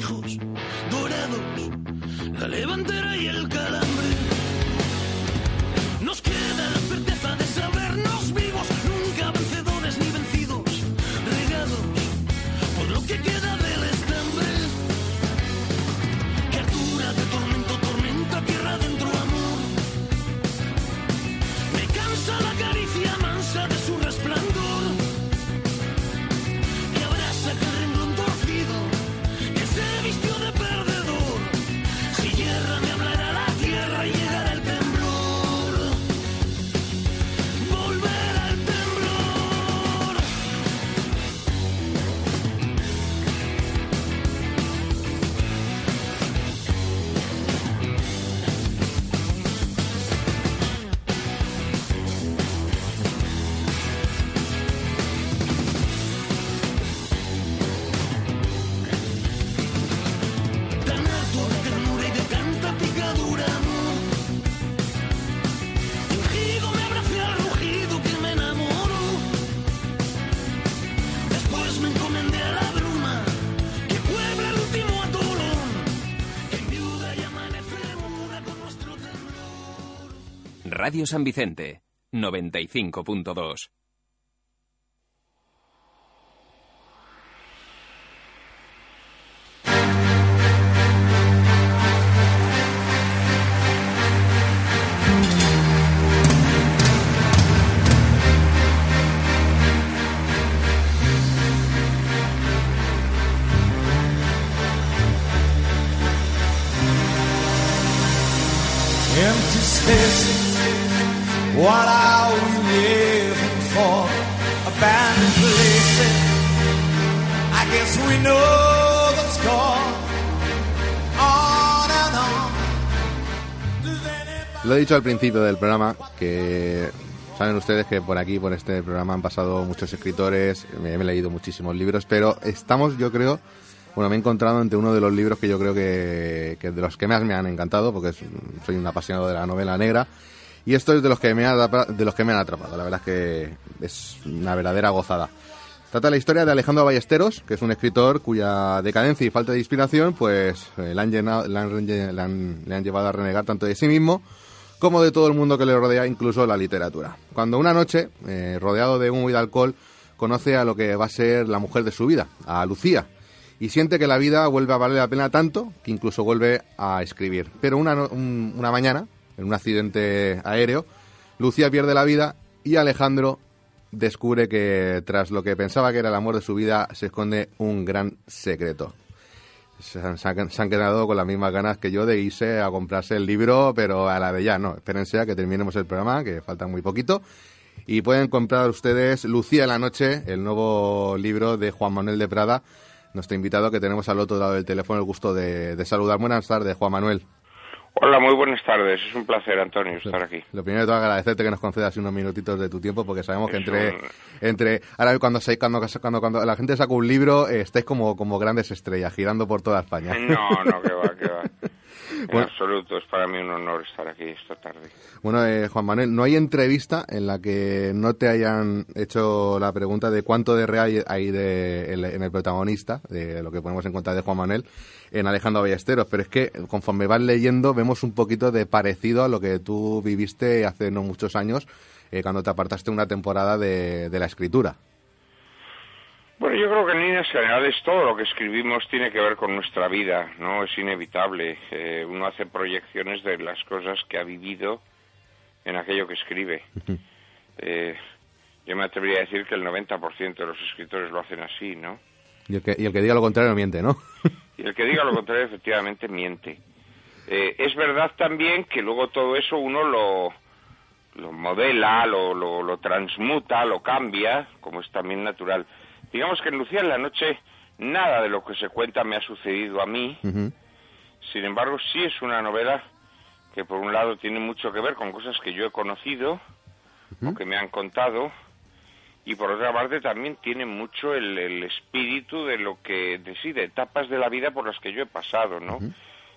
hijos. Radio San Vicente 95.2. space What are we living for? Abandoned places. I guess we know the score. On and on. Lo he dicho al principio del programa que Saben ustedes que por aquí, por este programa, han pasado muchos escritores, me he leído muchísimos libros, pero estamos, yo creo, bueno, me he encontrado ante uno de los libros que yo creo que, que de los que más me han encantado, porque soy un apasionado de la novela negra, y esto es de los que me, ha, de los que me han atrapado. La verdad es que es una verdadera gozada. Trata la historia de Alejandro Ballesteros, que es un escritor cuya decadencia y falta de inspiración pues eh, le, han llevado a renegar tanto de sí mismo como de todo el mundo que le rodea, incluso la literatura. Cuando una noche, eh, rodeado de humo y de alcohol, conoce a lo que va a ser la mujer de su vida, a Lucía, y siente que la vida vuelve a valer la pena tanto que incluso vuelve a escribir. Pero una, una mañana, en un accidente aéreo, Lucía pierde la vida y Alejandro descubre que tras lo que pensaba que era el amor de su vida se esconde un gran secreto. Se han, se han- quedado con las mismas ganas que yo de irse a comprarse el libro, pero a la de ya, no. Espérense a que terminemos el programa, que falta muy poquito. Y pueden comprar ustedes Lucía en la noche, el nuevo libro de Juan Manuel de Prada, nuestro invitado que tenemos al otro lado del teléfono el gusto de, de saludar. Buenas tardes, Juan Manuel. Hola, muy buenas tardes. Es un placer, Antonio, estar aquí. Lo primero de todo, agradecerte que nos concedas unos minutitos de tu tiempo, porque sabemos que entre, un- entre ahora cuando, se- cuando, cuando, cuando la gente saca un libro, eh, estáis como, como grandes estrellas, girando por toda España. No, no, que va, que va. [LAUGHS] En Bueno. absoluto, es para mí un honor estar aquí esta tarde. Bueno, eh, Juan Manuel, no hay entrevista en la que no te hayan hecho la pregunta de cuánto de real hay de, en, en el protagonista, de lo que ponemos en cuenta de Juan Manuel, en Alejandro Ballesteros. Pero es que conforme vas leyendo, vemos un poquito de parecido a lo que tú viviste hace no muchos años, eh, cuando te apartaste una temporada de, de la escritura. Bueno, yo creo que en líneas generales todo lo que escribimos tiene que ver con nuestra vida, ¿no? Es inevitable. Eh, uno hace proyecciones de las cosas que ha vivido en aquello que escribe. Eh, yo me atrevería a decir que el 90% de los escritores lo hacen así, ¿no? Y el que, y el que diga lo contrario miente, ¿no? [LAUGHS] Y el que diga lo contrario efectivamente miente. Eh, es verdad también que luego todo eso uno lo, lo modela, lo, lo, lo transmuta, lo cambia, como es también natural. Digamos que en Lucía en la noche nada de lo que se cuenta me ha sucedido a mí, sin embargo sí es una novela que por un lado tiene mucho que ver con cosas que yo he conocido o que me han contado y por otra parte también tiene mucho el, el espíritu de lo que de sí de etapas de la vida por las que yo he pasado no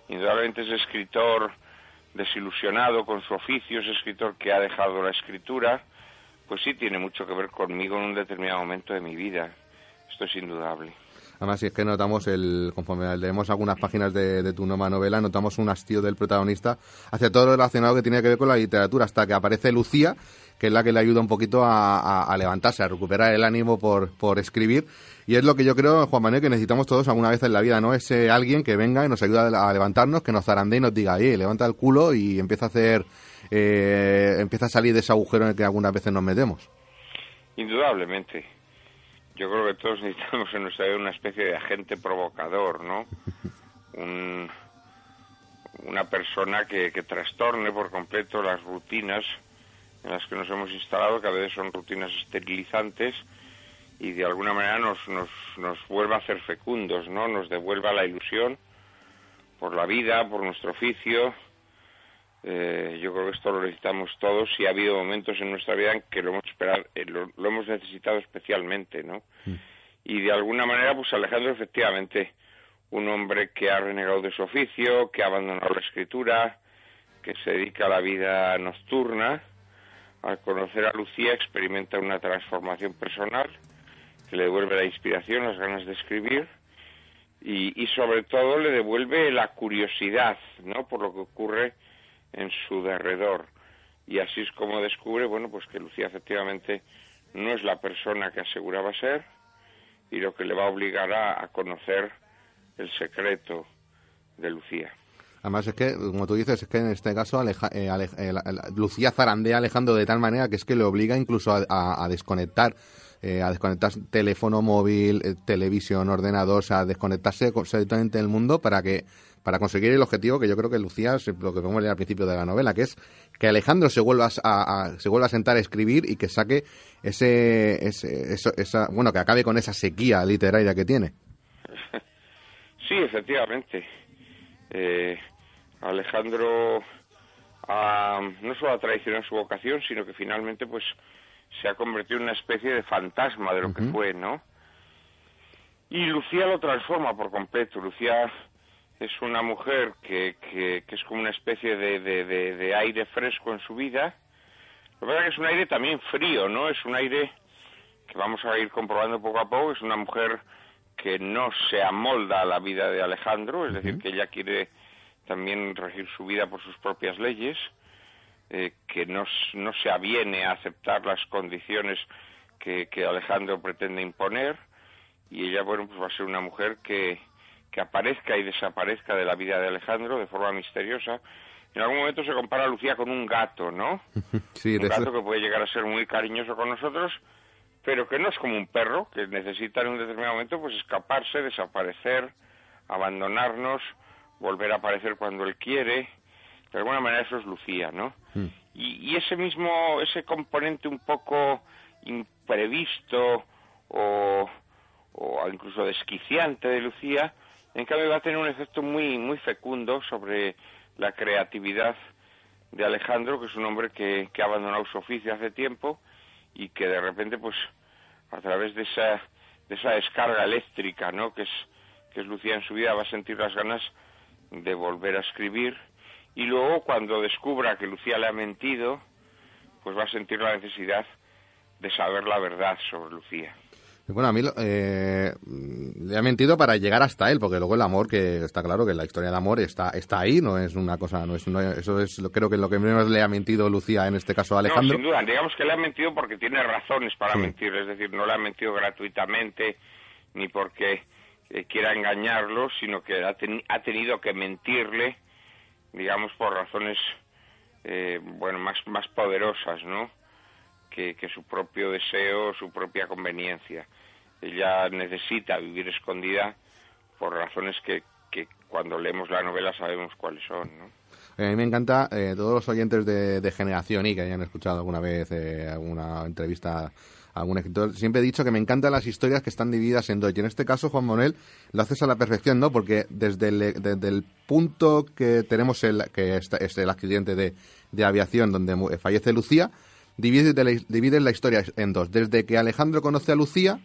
indudablemente es escritor desilusionado con su oficio es escritor que ha dejado la escritura pues sí tiene mucho que ver conmigo en un determinado momento de mi vida esto es indudable Además, si es que notamos, el, conforme leemos algunas páginas de, de tu nueva novela, notamos un hastío del protagonista hacia todo lo relacionado que tiene que ver con la literatura, hasta que aparece Lucía, que es la que le ayuda un poquito a, a- a levantarse, a recuperar el ánimo por, por escribir. Y es lo que yo creo, Juan Manuel, que necesitamos todos alguna vez en la vida, ¿no? Ese alguien que venga y nos ayuda a levantarnos, que nos zarandee y nos diga, oye, levanta el culo y empieza a hacer, eh, empieza a salir de ese agujero en el que algunas veces nos metemos. Indudablemente. Yo creo que todos [LAUGHS] necesitamos en nuestra vida una especie de agente provocador, ¿no? [LAUGHS] Un- una persona que, que trastorne por completo las rutinas en las que nos hemos instalado, que a veces son rutinas esterilizantes, y de alguna manera nos, nos, nos vuelva a hacer fecundos, ¿no? Nos devuelva la ilusión por la vida, por nuestro oficio, eh, yo creo que esto lo necesitamos todos y ha habido momentos en nuestra vida en que lo hemos esperado, eh, lo, lo hemos necesitado especialmente, ¿no? Y de alguna manera, pues Alejandro efectivamente un hombre que ha renegado de su oficio, que ha abandonado la escritura, que se dedica a la vida nocturna, al conocer a Lucía experimenta una transformación personal que le devuelve la inspiración, las ganas de escribir y, y sobre todo le devuelve la curiosidad, ¿no? Por lo que ocurre en su derredor. Y así es como descubre, bueno, pues que Lucía efectivamente no es la persona que aseguraba ser y lo que le va a obligar a, conocer el secreto de Lucía. Además es que, como tú dices, es que en este caso Aleja- eh, Ale- eh, Lucía zarandea a Alejandro de tal manera que es que le obliga incluso a, a- desconectar, eh, a desconectar teléfono móvil, eh, televisión, ordenador, a desconectarse completamente del mundo para que para conseguir el objetivo que yo creo que Lucía, lo que podemos leer al principio de la novela, que es que Alejandro se vuelva a, a- se vuelva a sentar a escribir y que saque ese, ese eso- esa, bueno, que acabe con esa sequía literaria que tiene. [LAUGHS] Sí, efectivamente. Eh, Alejandro ha- no solo ha traicionado su vocación, sino que finalmente pues se ha convertido en una especie de fantasma de lo que fue, ¿no? Y Lucía lo transforma por completo. Lucía es una mujer que, que, que es como una especie de, de, de- de aire fresco en su vida. Lo que pasa es que es un aire también frío, ¿no? Es un aire que vamos a ir comprobando poco a poco. Es una mujer que no se amolda a la vida de Alejandro, es decir, que ella quiere también regir su vida por sus propias leyes. eh, que no, no se aviene a aceptar las condiciones que, que Alejandro pretende imponer y ella, bueno, pues va a ser una mujer que, que aparezca y desaparezca de la vida de Alejandro de forma misteriosa. En algún momento se compara a Lucía con un gato, ¿no? [LAUGHS] Sí, un gato eso- que puede llegar a ser muy cariñoso con nosotros, pero que no es como un perro, que necesita en un determinado momento pues escaparse, desaparecer, abandonarnos, volver a aparecer cuando él quiere. De alguna manera eso es Lucía, ¿no? Mm. Y, y ese mismo, ese componente un poco imprevisto o, o incluso desquiciante de Lucía, en cambio va a tener un efecto muy, muy fecundo sobre la creatividad de Alejandro, que es un hombre que, que ha abandonado su oficio hace tiempo y que de repente, pues, a través de esa, de esa descarga eléctrica, ¿no? Que es, que es Lucía en su vida, va a sentir las ganas de volver a escribir y luego cuando descubra que Lucía le ha mentido, pues va a sentir la necesidad de saber la verdad sobre Lucía. Bueno, a mí eh, le ha mentido para llegar hasta él, porque luego el amor, que está claro que la historia del amor está está ahí, no es una cosa, no es, no eso es lo, creo que lo que menos le ha mentido Lucía en este caso a Alejandro. No, sin duda, digamos que le ha mentido porque tiene razones para Sí. mentir, es decir, no le ha mentido gratuitamente ni porque eh, quiera engañarlo, sino que ha, teni- ha tenido que mentirle, digamos, por razones, eh, bueno, más, más poderosas, ¿no? Que, su propio deseo, su propia conveniencia. Ella necesita vivir escondida por razones que, que cuando leemos la novela sabemos cuáles son, ¿no? A mí me encanta, eh, todos los oyentes de, Generación Y que hayan escuchado alguna vez eh, alguna entrevista a algún escritor, siempre he dicho que me encantan las historias que están divididas en dos. Y en este caso, Juan Manuel, lo haces a la perfección, ¿no? Porque desde el, desde el punto que tenemos, el, que es el accidente de, de aviación donde fallece Lucía, divides, de la, historia en dos. Desde que Alejandro conoce a Lucía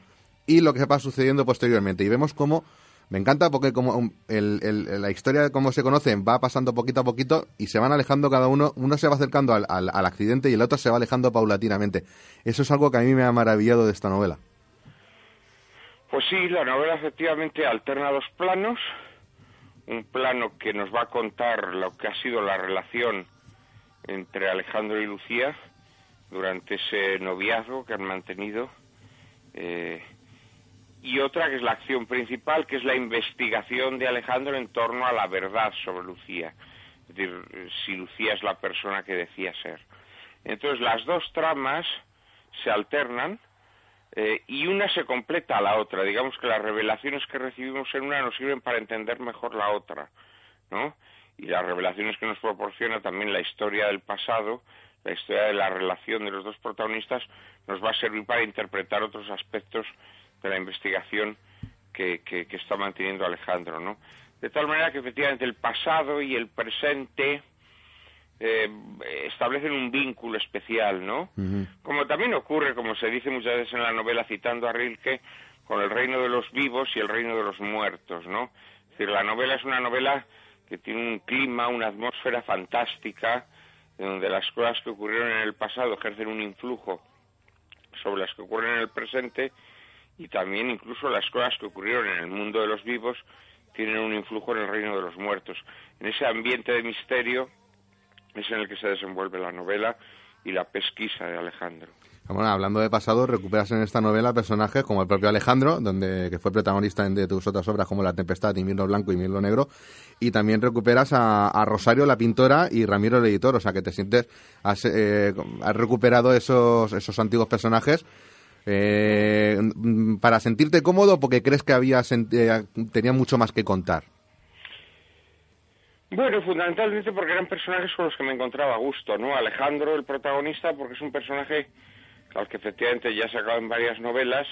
y lo que va sucediendo posteriormente. Y vemos cómo me encanta porque como el- el- la historia de cómo se conocen va pasando poquito a poquito y se van alejando cada uno, uno se va acercando al, al- al accidente y el otro se va alejando paulatinamente. Eso es algo que a mí me ha maravillado de esta novela. Pues sí, la novela efectivamente alterna dos planos. Un plano que nos va a contar lo que ha sido la relación entre Alejandro y Lucía durante ese noviazgo que han mantenido. eh, y otra que es la acción principal, que es la investigación de Alejandro en torno a la verdad sobre Lucía. Es decir, eh, si Lucía es la persona que decía ser. Entonces las dos tramas se alternan eh, y una se completa a la otra. Digamos que las revelaciones que recibimos en una nos sirven para entender mejor la otra, ¿no? Y las revelaciones que nos proporciona también la historia del pasado, la historia de la relación de los dos protagonistas, nos va a servir para interpretar otros aspectos de la investigación que, que, que está manteniendo Alejandro, ¿no? De tal manera que efectivamente el pasado y el presente eh, establecen un vínculo especial, ¿no? Como también ocurre, como se dice muchas veces en la novela citando a Rilke, con el reino de los vivos y el reino de los muertos, ¿no? Es decir, la novela es una novela que tiene un clima, una atmósfera fantástica, donde las cosas que ocurrieron en el pasado ejercen un influjo sobre las que ocurren en el presente y también incluso las cosas que ocurrieron en el mundo de los vivos tienen un influjo en el reino de los muertos. En ese ambiente de misterio es en el que se desenvuelve la novela y la pesquisa de Alejandro. Hablando de pasado, recuperas en esta novela personajes como el propio Alejandro, donde que fue protagonista de tus otras obras como La Tempestad, y Mirlo Blanco y Mirlo Negro, y también recuperas a, Rosario la pintora y Ramiro el editor, o sea que te sientes, has, eh, has recuperado esos, esos antiguos personajes eh, mm, para sentirte cómodo porque crees que había eh, tenía mucho más que contar. Bueno, fundamentalmente porque eran personajes con los que me encontraba a gusto, ¿no? Alejandro, el protagonista, porque es un personaje al que efectivamente ya he sacado en varias novelas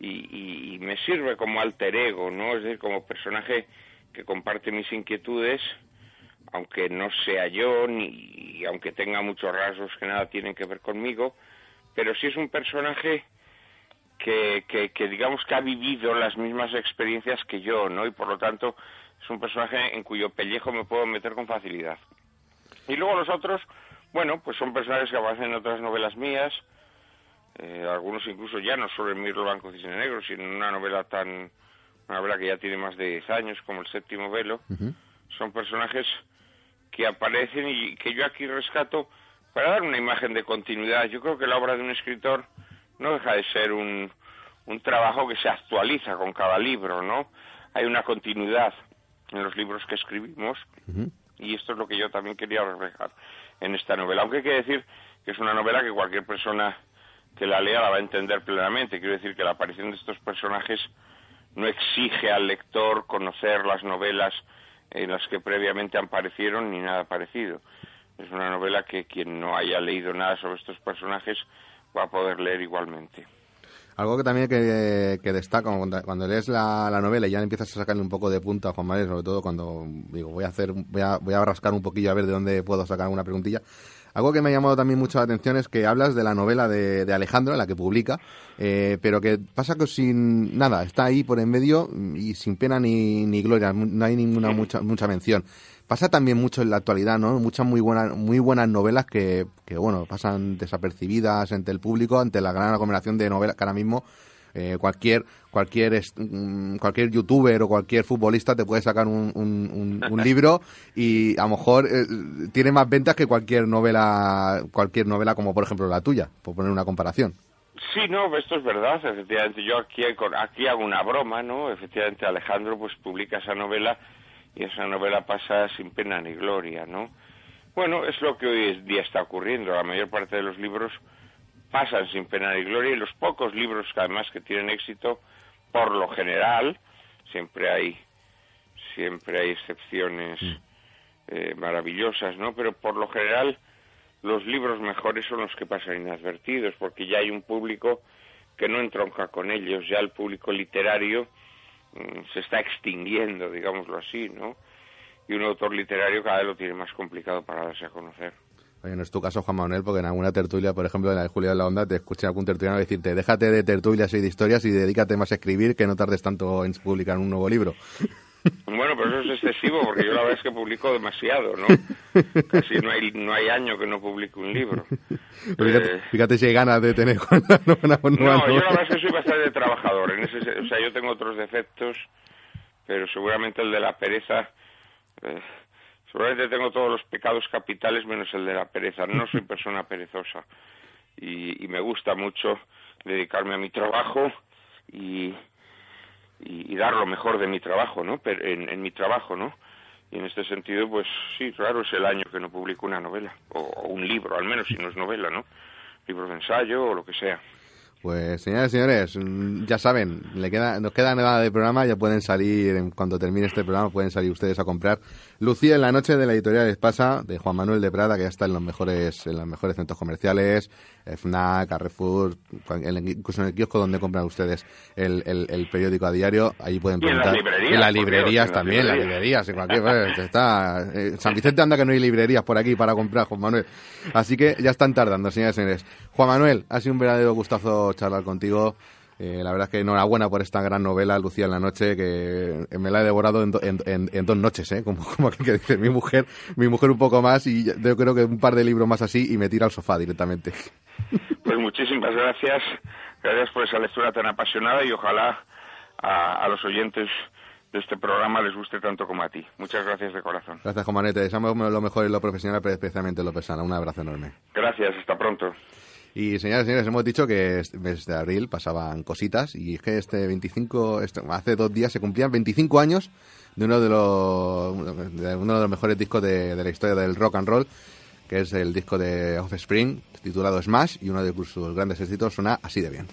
y, me sirve como alter ego, ¿no? Es decir, como personaje que comparte mis inquietudes, aunque no sea yo, ni aunque tenga muchos rasgos que nada tienen que ver conmigo, pero sí es un personaje que, que, que digamos que ha vivido las mismas experiencias que yo, ¿no? Y por lo tanto es un personaje en cuyo pellejo me puedo meter con facilidad. Y luego los otros, bueno, pues son personajes que aparecen en otras novelas mías, eh, algunos incluso ya no solo en Mirlo Blanco Cisne Negro, sino en una novela tan, una novela que ya tiene más de 10 años, como El Séptimo Velo, son personajes que aparecen y que yo aquí rescato para dar una imagen de continuidad. Yo creo que la obra de un escritor no deja de ser un, un trabajo que se actualiza con cada libro, ¿no? Hay una continuidad en los libros que escribimos y esto es lo que yo también quería reflejar en esta novela. Aunque hay que decir que es una novela que cualquier persona que la lea la va a entender plenamente. Quiero decir que la aparición de estos personajes no exige al lector conocer las novelas en las que previamente aparecieron ni nada parecido. Es una novela que quien no haya leído nada sobre estos personajes va a poder leer igualmente. Algo que también que, que destaca cuando, lees la, la, novela y ya empiezas a sacarle un poco de punta a Juan Manuel, sobre todo cuando digo voy a hacer voy a, voy a rascar un poquillo a ver de dónde puedo sacar una preguntilla. Algo que me ha llamado también mucho la atención es que hablas de la novela de, de Alejandro, la que publica, eh, pero que pasa que sin nada, está ahí por en medio y sin pena ni, ni gloria, no hay ninguna mucha, mucha mención. Pasa también mucho en la actualidad, ¿no? Muchas muy buenas, muy buenas novelas que, que, bueno, pasan desapercibidas ante el público, ante la gran aglomeración de novelas que ahora mismo eh, cualquier cualquier cualquier youtuber o cualquier futbolista te puede sacar un, un, libro y a lo mejor eh, tiene más ventas que cualquier novela cualquier novela como por ejemplo la tuya por poner una comparación Sí, no, esto es verdad, efectivamente. Yo aquí, aquí hago una broma, ¿no? Efectivamente, Alejandro pues publica esa novela y esa novela pasa sin pena ni gloria, ¿no? Bueno, es lo que hoy día está ocurriendo. La mayor parte de los libros pasan sin pena ni gloria y los pocos libros que además que tienen éxito, por lo general, siempre hay, siempre hay excepciones eh, maravillosas, ¿no? Pero por lo general los libros mejores son los que pasan inadvertidos, porque ya hay un público que no entronca con ellos, ya el público literario se está extinguiendo, digámoslo así, ¿no? Y un autor literario cada vez lo tiene más complicado para darse a conocer. Oye, no es tu caso, Juan Manuel, porque en alguna tertulia, por ejemplo, en la de Julia de la Onda, te escuché algún tertuliano decirte, déjate de tertulias y de historias y dedícate más a escribir, que no tardes tanto en publicar un nuevo libro. [LAUGHS] Bueno, pero eso es excesivo, porque yo la verdad es que publico demasiado, ¿no? [LAUGHS] Casi no hay, no hay año que no publique un libro. Fíjate, eh... fíjate si hay ganas de tener [LAUGHS] una, una, No, yo la verdad es que soy bastante trabajador. En ese, o sea, yo tengo otros defectos, pero seguramente el de la pereza... Eh, seguramente tengo todos los pecados capitales menos el de la pereza. No soy [LAUGHS] persona perezosa. Y, y me gusta mucho dedicarme a mi trabajo y y, y, dar lo mejor de mi trabajo, ¿no? Pero en, en, mi trabajo, ¿no? Y en este sentido, pues sí, claro, es el año que no publico una novela, o, o, un libro, al menos si no es novela, ¿no? Libro de ensayo o lo que sea. Pues señores y señores, ya saben, le queda, nos queda nada de programa, ya pueden salir, cuando termine este programa, pueden salir ustedes a comprar Lucía en la noche de la editorial Espasa, de Juan Manuel de Prada, que ya está en los mejores, en los mejores centros comerciales, FNAC, Carrefour, incluso en el kiosco donde compran ustedes el, el, el periódico a diario, ahí pueden preguntar. Y en las librerías, en las librerías también, en las librerías, en cualquier, pues, está, eh, San Vicente anda que no hay librerías por aquí para comprar, Juan Manuel. Así que ya están tardando, señores y señores. Juan Manuel, ha sido un verdadero gustazo charlar contigo. Eh, la verdad es que enhorabuena por esta gran novela, Lucía en la noche, que me la he devorado en, do, en, en, en dos noches, ¿eh? como, [LAUGHS] como que dice mi mujer, mi mujer un poco más y yo creo que un par de libros más así y me tira al sofá directamente. [LAUGHS] Pues muchísimas gracias, gracias por esa lectura tan apasionada y ojalá a, a los oyentes de este programa les guste tanto como a ti. Muchas gracias de corazón. Gracias, Juan Manuel. Te deseamos lo mejor en lo profesional, pero especialmente en lo personal. Un abrazo enorme. Gracias, hasta pronto. Y señoras y señores, hemos dicho que este mes de abril pasaban cositas y es que este 25, este, hace dos días se cumplían 25 años de uno de los, de uno de los mejores discos de, de la historia del rock and roll, que es el disco de Offspring, titulado Smash, y uno de sus grandes éxitos suena así de bien.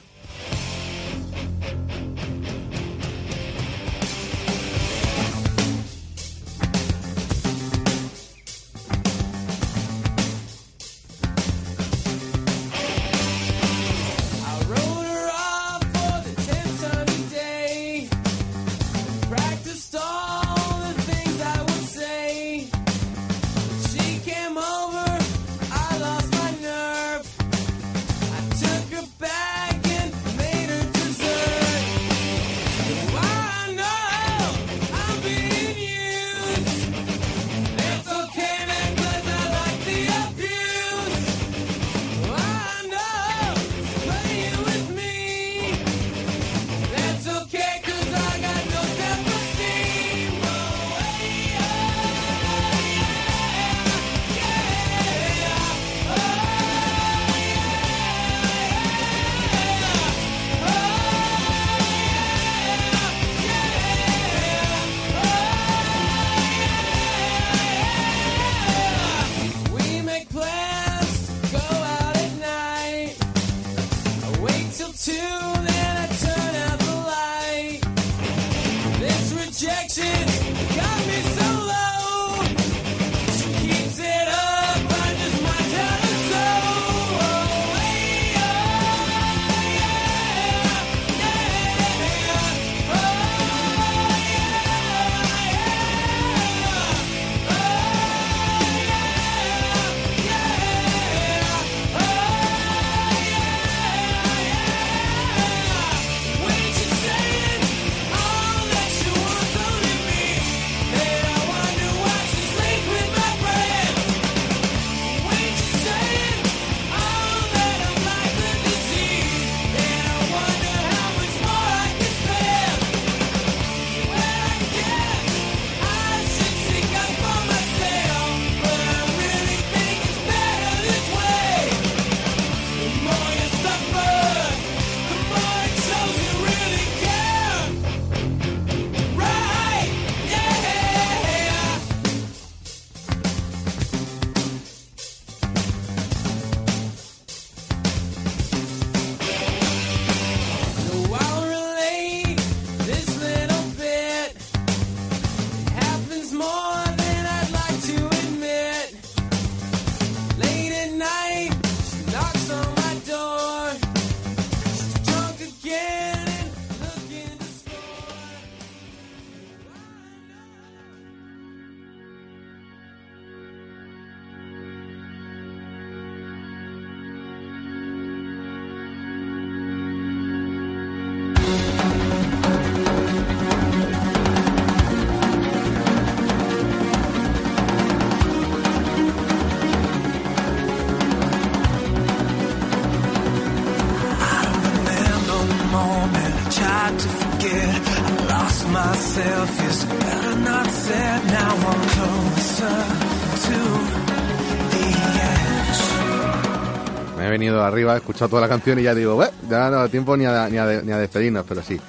Arriba, he escuchado toda la canción y ya digo, "Bueh, ya no da tiempo ni a, ni a, ni a despedirnos, pero sí.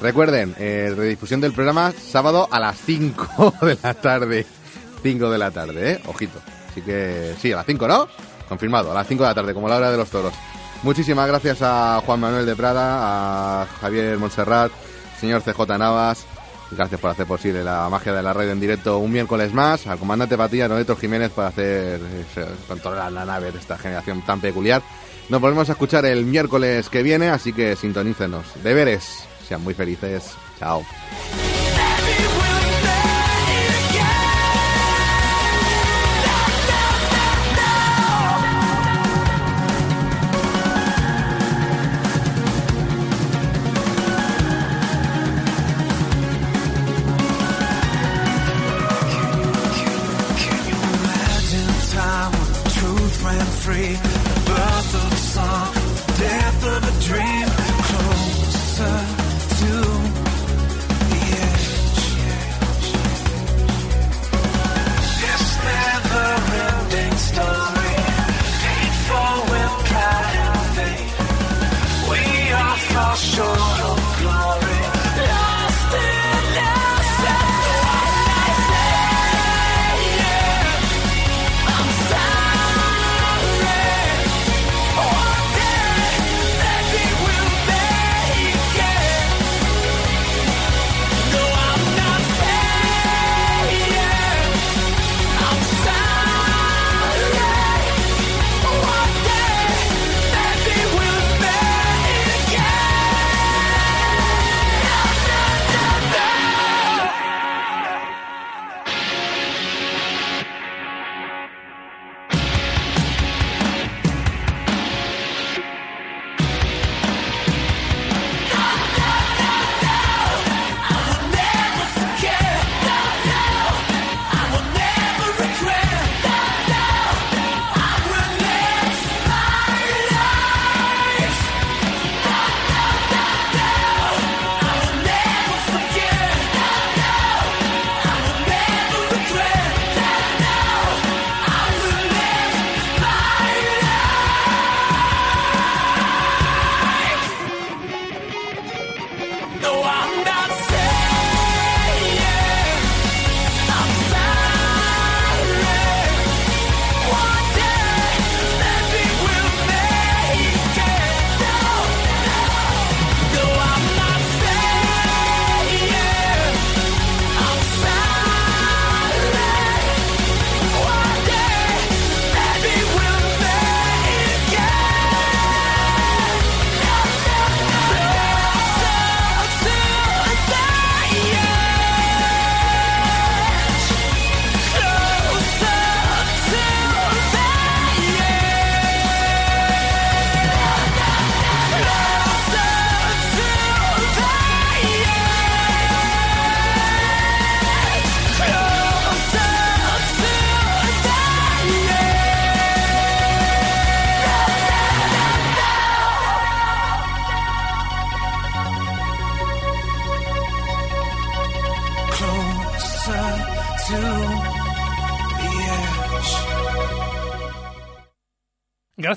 Recuerden, eh, redifusión del programa sábado a las 5 [LAUGHS] de la tarde. 5 de la tarde, ¿eh? Ojito. Así que sí, a las 5, ¿no? Confirmado, a las 5 de la tarde, como la hora de los toros. Muchísimas gracias a Juan Manuel de Prada, a Javier Montserrat, señor CJ Navas. Gracias por hacer posible la magia de la radio en directo un miércoles más. Al comandante Patilla, Noleto Jiménez, por hacer eh, controlar la nave de esta generación tan peculiar. Nos volvemos a escuchar el miércoles que viene, así que sintonícenos. Deberes, sean muy felices. Chao.